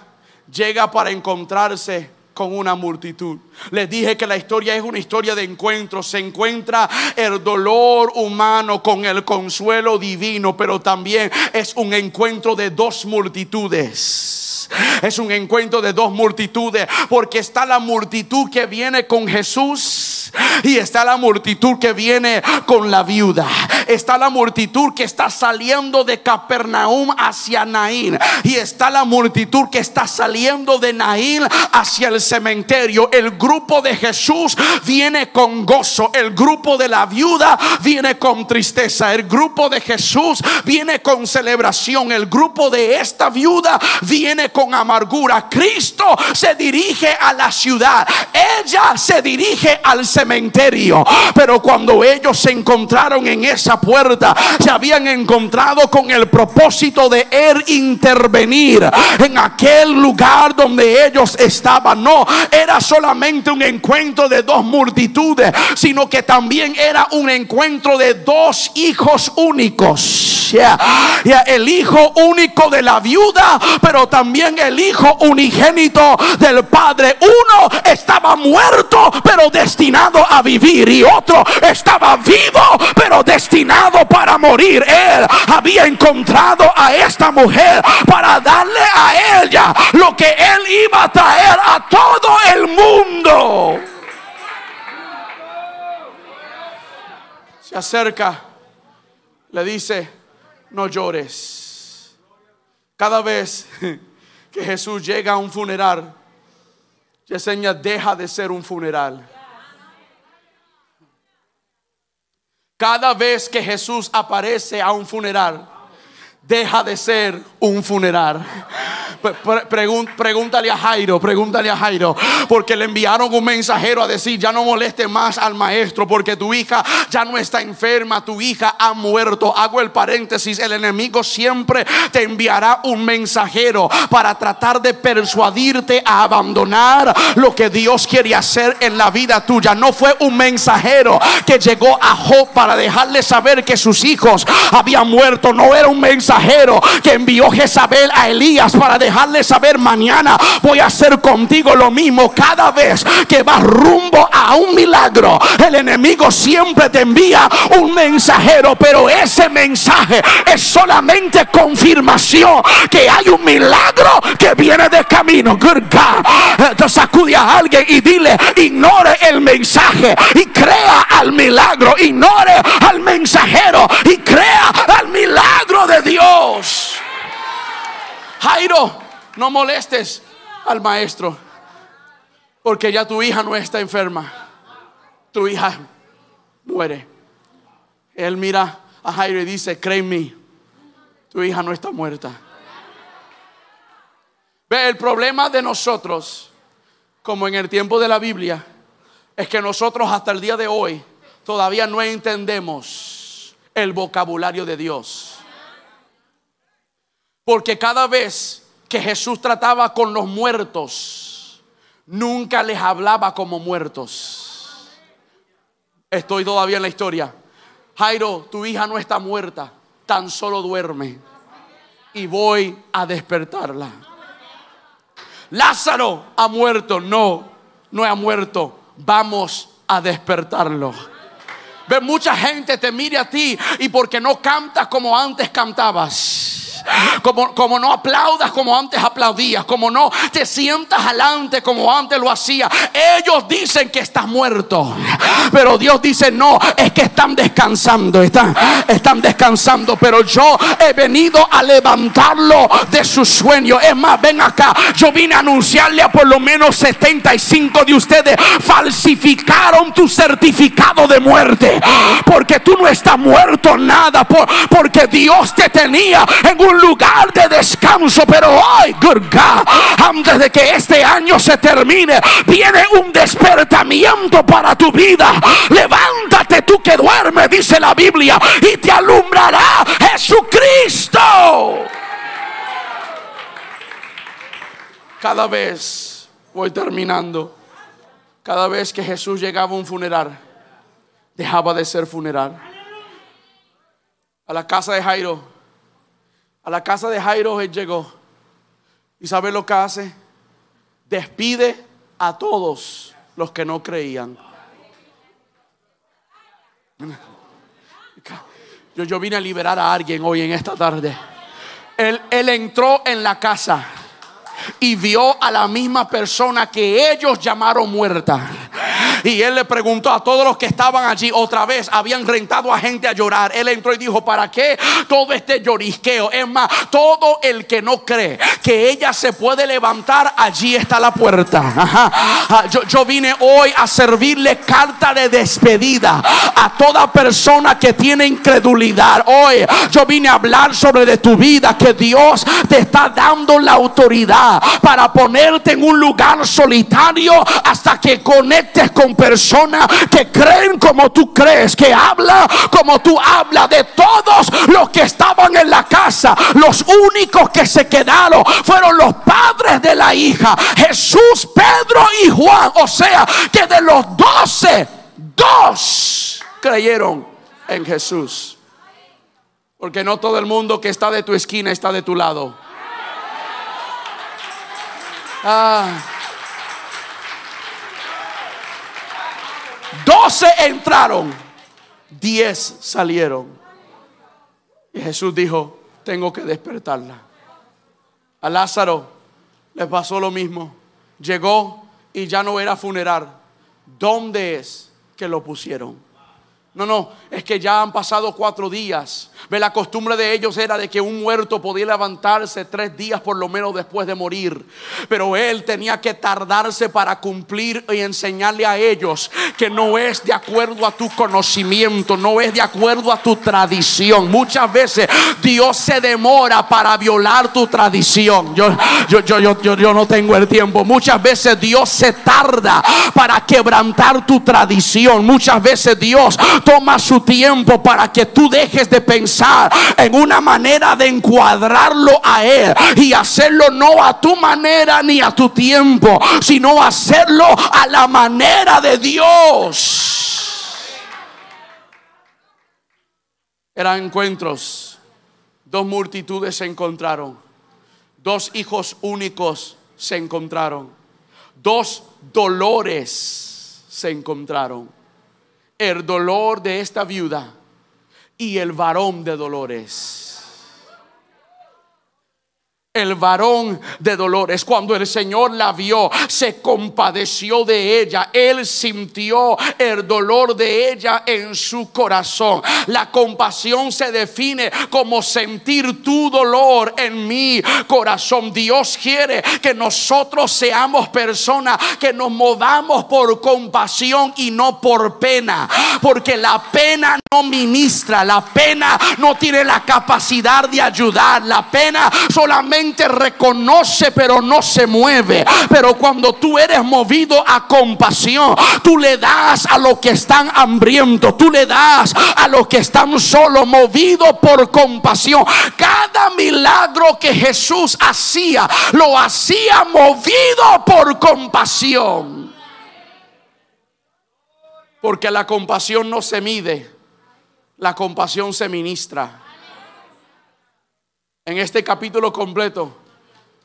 llega para encontrarse con una multitud. Les dije que la historia es una historia de encuentro. Se encuentra el dolor humano con el consuelo divino, pero también es un encuentro de dos multitudes. Es un encuentro de dos multitudes, porque está la multitud que viene con Jesús Y está la multitud que viene con la viuda. Está la multitud que está saliendo de Capernaum hacia Naín. Y está la multitud que está saliendo de Naín hacia el cementerio. El grupo de Jesús viene con gozo. El grupo de la viuda viene con tristeza. El grupo de Jesús viene con celebración. El grupo de esta viuda viene con amargura. Cristo se dirige a la ciudad. Ella se dirige al cementerio. Pero cuando ellos se encontraron en esa puerta, se habían encontrado con el propósito de él intervenir en aquel lugar donde ellos estaban. No era solamente un encuentro de dos multitudes, sino que también era un encuentro de dos hijos únicos. El hijo único de la viuda, pero también el hijo unigénito del padre. Uno estaba muerto, pero destinado a vivir, y otro estaba vivo, pero destinado para morir. Él había encontrado a esta mujer para darle a ella lo que él iba a traer a todo el mundo. Se acerca, le dice, no llores. Cada vez que Jesús llega a un funeral, Yesenia deja de ser un funeral. Cada vez que Jesús aparece a un funeral, deja de ser un funeral. Pregúntale a Jairo, pregúntale a Jairo, porque le enviaron un mensajero a decir, ya no moleste más al maestro, porque tu hija ya no está enferma, tu hija ha muerto. Hago el paréntesis, el enemigo siempre te enviará un mensajero para tratar de persuadirte a abandonar lo que Dios quiere hacer en la vida tuya. No fue un mensajero que llegó a Job para dejarle saber que sus hijos habían muerto, no era un mensajero que envió Jezabel a Elías para dejarle saber mañana voy a hacer contigo lo mismo cada vez que vas rumbo a un milagro. El enemigo siempre te envía un mensajero, pero ese mensaje es solamente confirmación que hay un milagro que viene de camino. Good God. Sacude a alguien y dile, ignore el mensaje y crea al milagro. Ignore al mensajero y crea al milagro de Dios. Jairo, no molestes al maestro, porque ya tu hija no está enferma. Tu hija muere. Él mira a Jairo y dice, créeme, tu hija no está muerta. Ve, el problema de nosotros, como en el tiempo de la Biblia, es que nosotros hasta el día de hoy todavía no entendemos el vocabulario de Dios. Porque cada vez que Jesús trataba con los muertos, nunca les hablaba como muertos. Estoy todavía en la historia. Jairo, tu hija no está muerta, tan solo duerme. Y voy a despertarla. Lázaro ha muerto, no, no ha muerto. Vamos a despertarlo. Ve, mucha gente te mire a ti y porque no cantas como antes cantabas como, como no aplaudas como antes aplaudías, como no te sientas adelante como antes lo hacías. Ellos dicen que estás muerto, pero Dios dice no, es que están descansando, están, están descansando, pero yo he venido a levantarlo de su sueño. Es más, ven acá, yo vine a anunciarle a por lo menos 75 de ustedes falsificaron tu certificado de muerte, porque tú no estás muerto nada, por, porque Dios te tenía en un lugar de descanso. Pero hoy, good God, antes de que este año se termine, viene un despertamiento para tu vida. Levántate tú que duermes, dice la Biblia, y te alumbrará Jesucristo. Cada vez, voy terminando, cada vez que Jesús llegaba a un funeral, dejaba de ser funeral. A la casa de Jairo a la casa de Jairo él llegó. ¿Y sabe lo que hace? Despide a todos los que no creían. Yo, yo vine a liberar a alguien hoy en esta tarde. Él, él entró en la casa y vio a la misma persona que ellos llamaron muerta Y él le preguntó a todos los que estaban allí otra vez, habían rentado a gente a llorar. Él entró y dijo, ¿para qué todo este llorisqueo? Es más, todo el que no cree que ella se puede levantar, allí está la puerta. Ah, yo, yo vine hoy a servirle carta de despedida a toda persona que tiene incredulidad. Hoy yo vine a hablar sobre de tu vida que Dios te está dando la autoridad para ponerte en un lugar solitario hasta que conectes con personas que creen como tú crees, que habla como tú hablas de todos los que estaban en la casa. Los únicos que se quedaron fueron los padres de la hija, Jesús, Pedro y Juan. O sea, que de los doce, dos creyeron en Jesús. Porque no todo el mundo que está de tu esquina está de tu lado. Ah. Doce entraron, diez salieron. Y Jesús dijo, tengo que despertarla. A Lázaro le pasó lo mismo. Llegó y ya no era funeral. ¿Dónde es que lo pusieron? No, no, es que ya han pasado cuatro días. Ve, la costumbre de ellos era de que un muerto podía levantarse tres días por lo menos después de morir. Pero él tenía que tardarse para cumplir y enseñarle a ellos que no es de acuerdo a tu conocimiento, no es de acuerdo a tu tradición. Muchas veces Dios se demora para violar tu tradición. Yo, yo, yo, yo, yo no tengo el tiempo. Muchas veces Dios se tarda para quebrantar tu tradición. Muchas veces Dios toma su tiempo para que tú dejes de pensar en una manera de encuadrarlo a Él y hacerlo no a tu manera ni a tu tiempo, sino hacerlo a la manera de Dios. Eran encuentros, dos multitudes se encontraron, dos hijos únicos se encontraron, dos dolores se encontraron el dolor de esta viuda y el varón de dolores el varón de dolores. Cuando el Señor la vio, se compadeció de ella. Él sintió el dolor de ella en su corazón. La compasión se define como sentir tu dolor en mi corazón. Dios quiere que nosotros seamos personas que nos movamos por compasión y no por pena. Porque la pena no ministra, la pena no tiene la capacidad de ayudar. La pena solamente reconoce pero no se mueve. Pero cuando tú eres movido a compasión, tú le das a los que están hambrientos, tú le das a los que están solo movidos por compasión. Cada milagro que Jesús hacía, lo hacía movido por compasión. Porque la compasión no se mide, la compasión se ministra en este capítulo completo,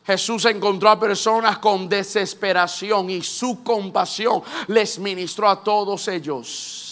Jesús encontró a personas con desesperación y su compasión les ministró a todos ellos.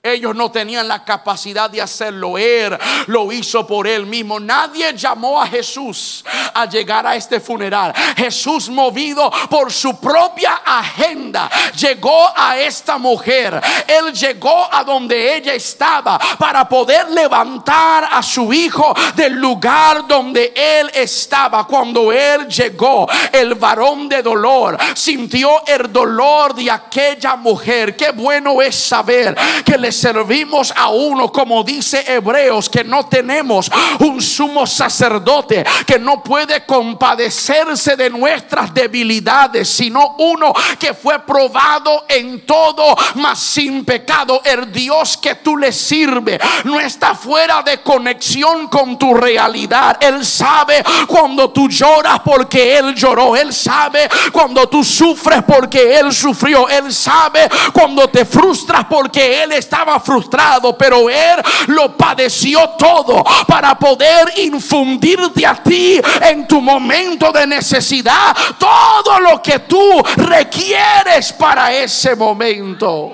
Ellos no tenían la capacidad de hacerlo. Él lo hizo por él mismo. Nadie llamó a Jesús a llegar a este funeral. Jesús, movido por su propia agenda, llegó a esta mujer. Él llegó a donde ella estaba para poder levantar a su hijo del lugar donde él estaba. Cuando él llegó, el varón de dolor sintió el dolor de aquella mujer. Qué bueno es saber que le servimos a uno, como dice Hebreos, que no tenemos un sumo sacerdote que no puede compadecerse de nuestras debilidades, sino uno que fue probado en todo, mas sin pecado. El Dios que tú le sirves no está fuera de conexión con tu realidad. Él sabe cuando tú lloras porque Él lloró. Él sabe cuando tú sufres porque Él sufrió. Él sabe cuando te frustras porque Él está estaba frustrado, pero Él lo padeció todo para poder infundirte a ti en tu momento de necesidad todo lo que tú requieres para ese momento.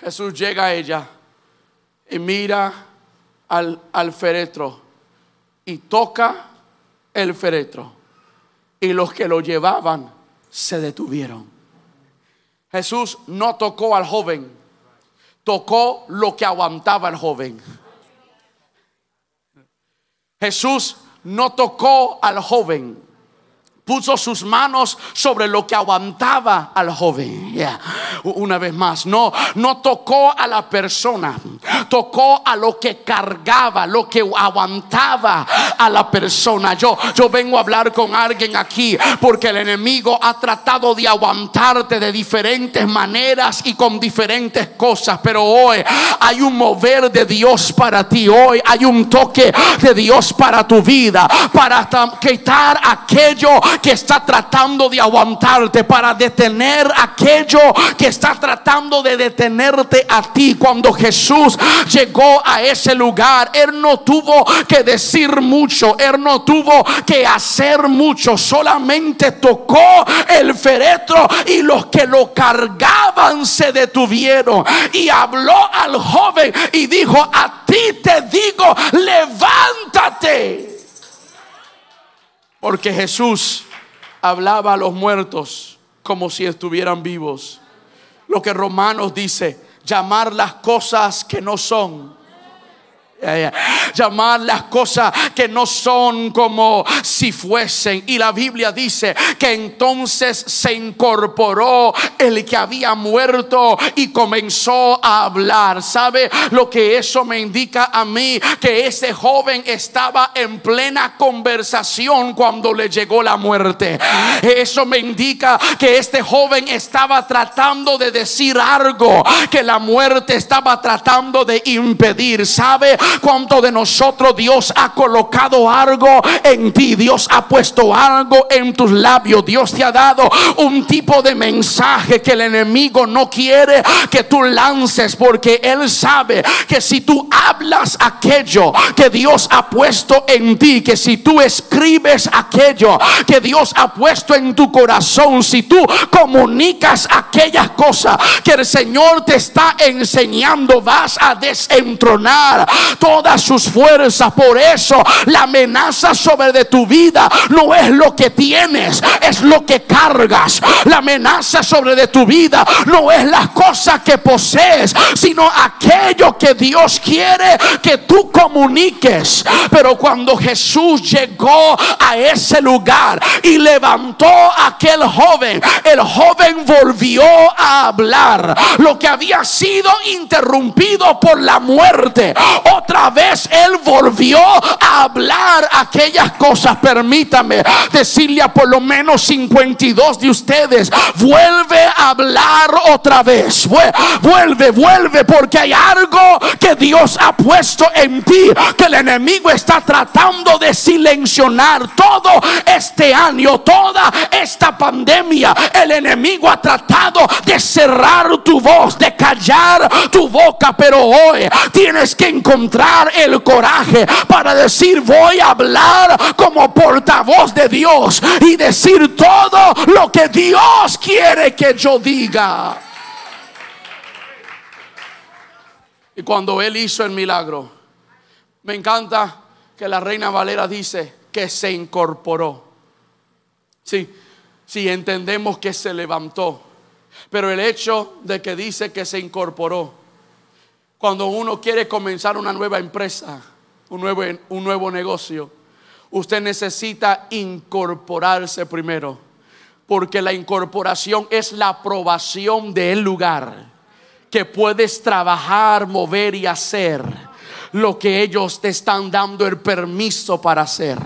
Jesús llega a ella y mira al, al féretro y toca el féretro. Y los que lo llevaban se detuvieron. Jesús no tocó al joven, tocó lo que aguantaba el joven. Jesús no tocó al joven, puso sus manos sobre lo que aguantaba al joven. Una vez más, no, no tocó a la persona, tocó a lo que cargaba, lo que aguantaba a la persona. Yo, yo vengo a hablar con alguien aquí porque el enemigo ha tratado de aguantarte de diferentes maneras y con diferentes cosas, pero hoy hay un mover de Dios para ti. Hoy hay un toque de Dios para tu vida, para quitar aquello que está tratando de aguantarte, para detener aquello que está tratando de detenerte a ti. Cuando Jesús llegó a ese lugar, Él no tuvo que decir mucho, Él no tuvo que hacer mucho, solamente tocó el féretro y los que lo cargaban se detuvieron y habló al joven y dijo, a ti te digo, levántate. Porque Jesús hablaba a los muertos como si estuvieran vivos. Lo que Romanos dice, llamar las cosas que no son llamar las cosas que no son como si fuesen. Y la Biblia dice que entonces se incorporó el que había muerto y comenzó a hablar. ¿Sabe lo que eso me indica a mí? Que ese joven estaba en plena conversación cuando le llegó la muerte. Eso me indica que este joven estaba tratando de decir algo que la muerte estaba tratando de impedir. ¿Sabe? Cuánto de nosotros Dios ha colocado algo en ti. Dios ha puesto algo en tus labios. Dios te ha dado un tipo de mensaje que el enemigo no quiere que tú lances porque él sabe que si tú hablas aquello que Dios ha puesto en ti, que si tú escribes aquello que Dios ha puesto en tu corazón, si tú comunicas aquellas cosas que el Señor te está enseñando, vas a desentronar todas sus fuerzas. Por eso la amenaza sobre de tu vida no es lo que tienes, es lo que cargas. La amenaza sobre de tu vida no es las cosas que posees, sino aquello que Dios quiere que tú comuniques. Pero cuando Jesús llegó a ese lugar y levantó a aquel joven, el joven volvió a hablar. Lo que había sido interrumpido por la muerte, vez él volvió a hablar aquellas cosas. Permítame decirle a por lo menos 52 de ustedes, vuelve a hablar otra vez. Vuelve, vuelve, porque hay algo que Dios ha puesto en ti que el enemigo está tratando de silenciar todo este año, toda esta pandemia. El enemigo ha tratado de cerrar tu voz, de callar tu boca, pero hoy tienes que encontrar el coraje para decir voy a hablar como portavoz de Dios y decir todo lo que Dios quiere que yo diga. Y cuando él hizo el milagro, me encanta que la reina Valera dice que se incorporó. Sí, sí, entendemos que se levantó. Pero el hecho de que dice que se incorporó cuando uno quiere comenzar una nueva empresa, un nuevo, un nuevo negocio, usted necesita incorporarse primero. Porque la incorporación es la aprobación del lugar que puedes trabajar, mover y hacer lo que ellos te están dando el permiso para hacer.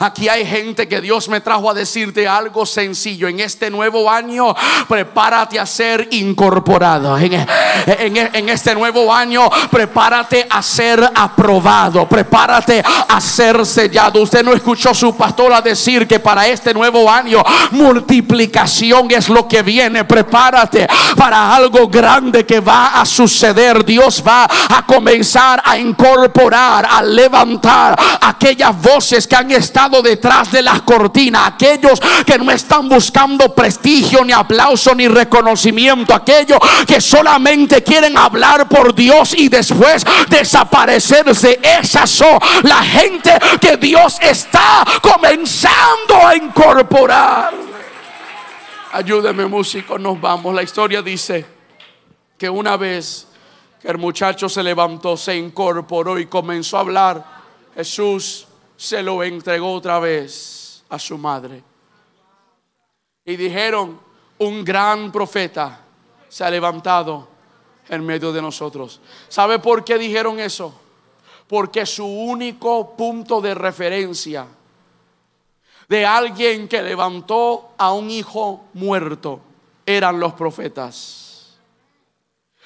Aquí hay gente que Dios me trajo a decirte algo sencillo. En este nuevo año, prepárate a ser incorporado. En, este nuevo año, prepárate a ser aprobado. Prepárate a ser sellado. Usted no escuchó su pastora decir que para este nuevo año, multiplicación es lo que viene. Prepárate para algo grande que va a suceder. Dios va a comenzar a incorporar, a levantar aquellas voces que han estado detrás de las cortinas, aquellos que no están buscando prestigio, ni aplauso, ni reconocimiento, aquellos que solamente quieren hablar por Dios y después desaparecerse. Esas son la gente que Dios está comenzando a incorporar. Ayúdeme músico, nos vamos. La historia dice que una vez el muchacho se levantó, se incorporó y comenzó a hablar, Jesús se lo entregó otra vez a su madre. Y dijeron, un gran profeta se ha levantado en medio de nosotros. ¿Sabe por qué dijeron eso? Porque su único punto de referencia de alguien que levantó a un hijo muerto eran los profetas.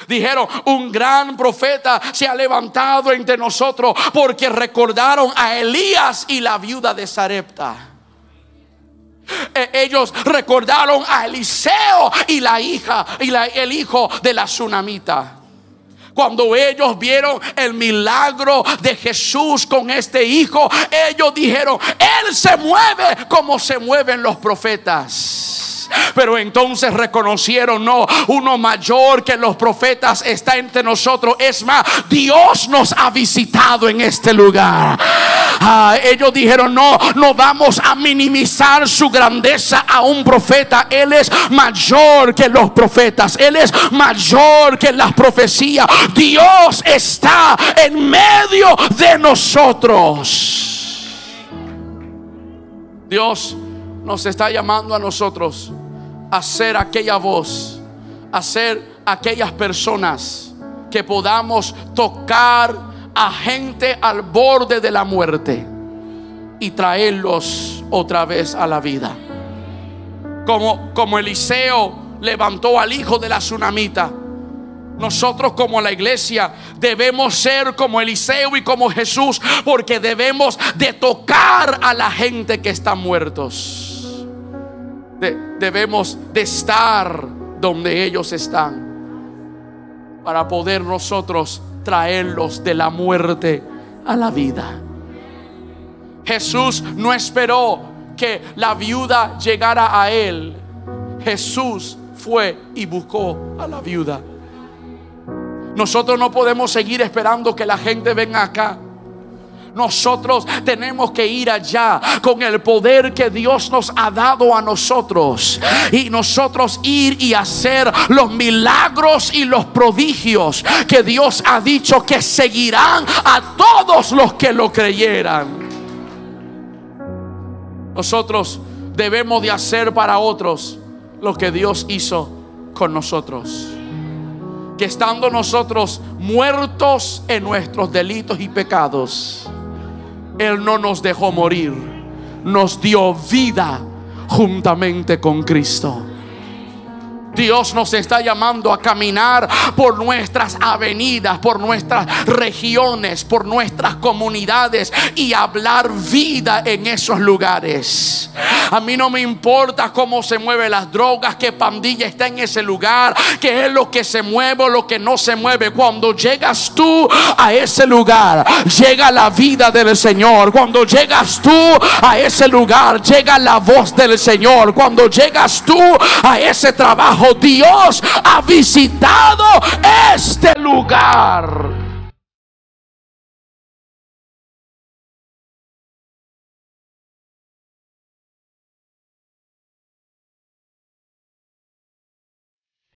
Dijeron, un gran profeta se ha levantado entre nosotros porque recordaron a Elías y la viuda de Sarepta. E, ellos recordaron a Eliseo y la hija y el hijo de la tsunamita. Cuando ellos vieron el milagro de Jesús con este hijo, ellos dijeron, Él se mueve como se mueven los profetas. Pero entonces reconocieron, no, uno mayor que los profetas está entre nosotros. Es más, Dios nos ha visitado en este lugar. Ah, ellos dijeron, no, no vamos a minimizar su grandeza a un profeta. Él es mayor que los profetas. Él es mayor que las profecías. Dios está en medio de nosotros. Dios nos está llamando a nosotros a ser aquella voz, a ser aquellas personas que podamos tocar a gente al borde de la muerte y traerlos otra vez a la vida. Como, como Eliseo levantó al hijo de la tsunamita. Nosotros como la iglesia debemos ser como Eliseo y como Jesús porque debemos de tocar a la gente que está muertos debemos de estar donde ellos están para poder nosotros traerlos de la muerte a la vida. Jesús no esperó que la viuda llegara a él. Jesús fue y buscó a la viuda. Nosotros no podemos seguir esperando que la gente venga acá. Nosotros tenemos que ir allá con el poder que Dios nos ha dado a nosotros. Y nosotros ir y hacer los milagros y los prodigios que Dios ha dicho que seguirán a todos los que lo creyeran. Nosotros debemos de hacer para otros lo que Dios hizo con nosotros. Que estando nosotros muertos en nuestros delitos y pecados, él no nos dejó morir, nos dio vida juntamente con Cristo. Dios nos está llamando a caminar por nuestras avenidas, por nuestras regiones, por nuestras comunidades y hablar vida en esos lugares. A mí no me importa cómo se mueven las drogas, qué pandilla está en ese lugar, qué es lo que se mueve o lo que no se mueve. Cuando llegas tú a ese lugar, llega la vida del Señor. Cuando llegas tú a ese lugar, llega la voz del Señor. Cuando llegas tú a ese trabajo, Dios ha visitado este lugar.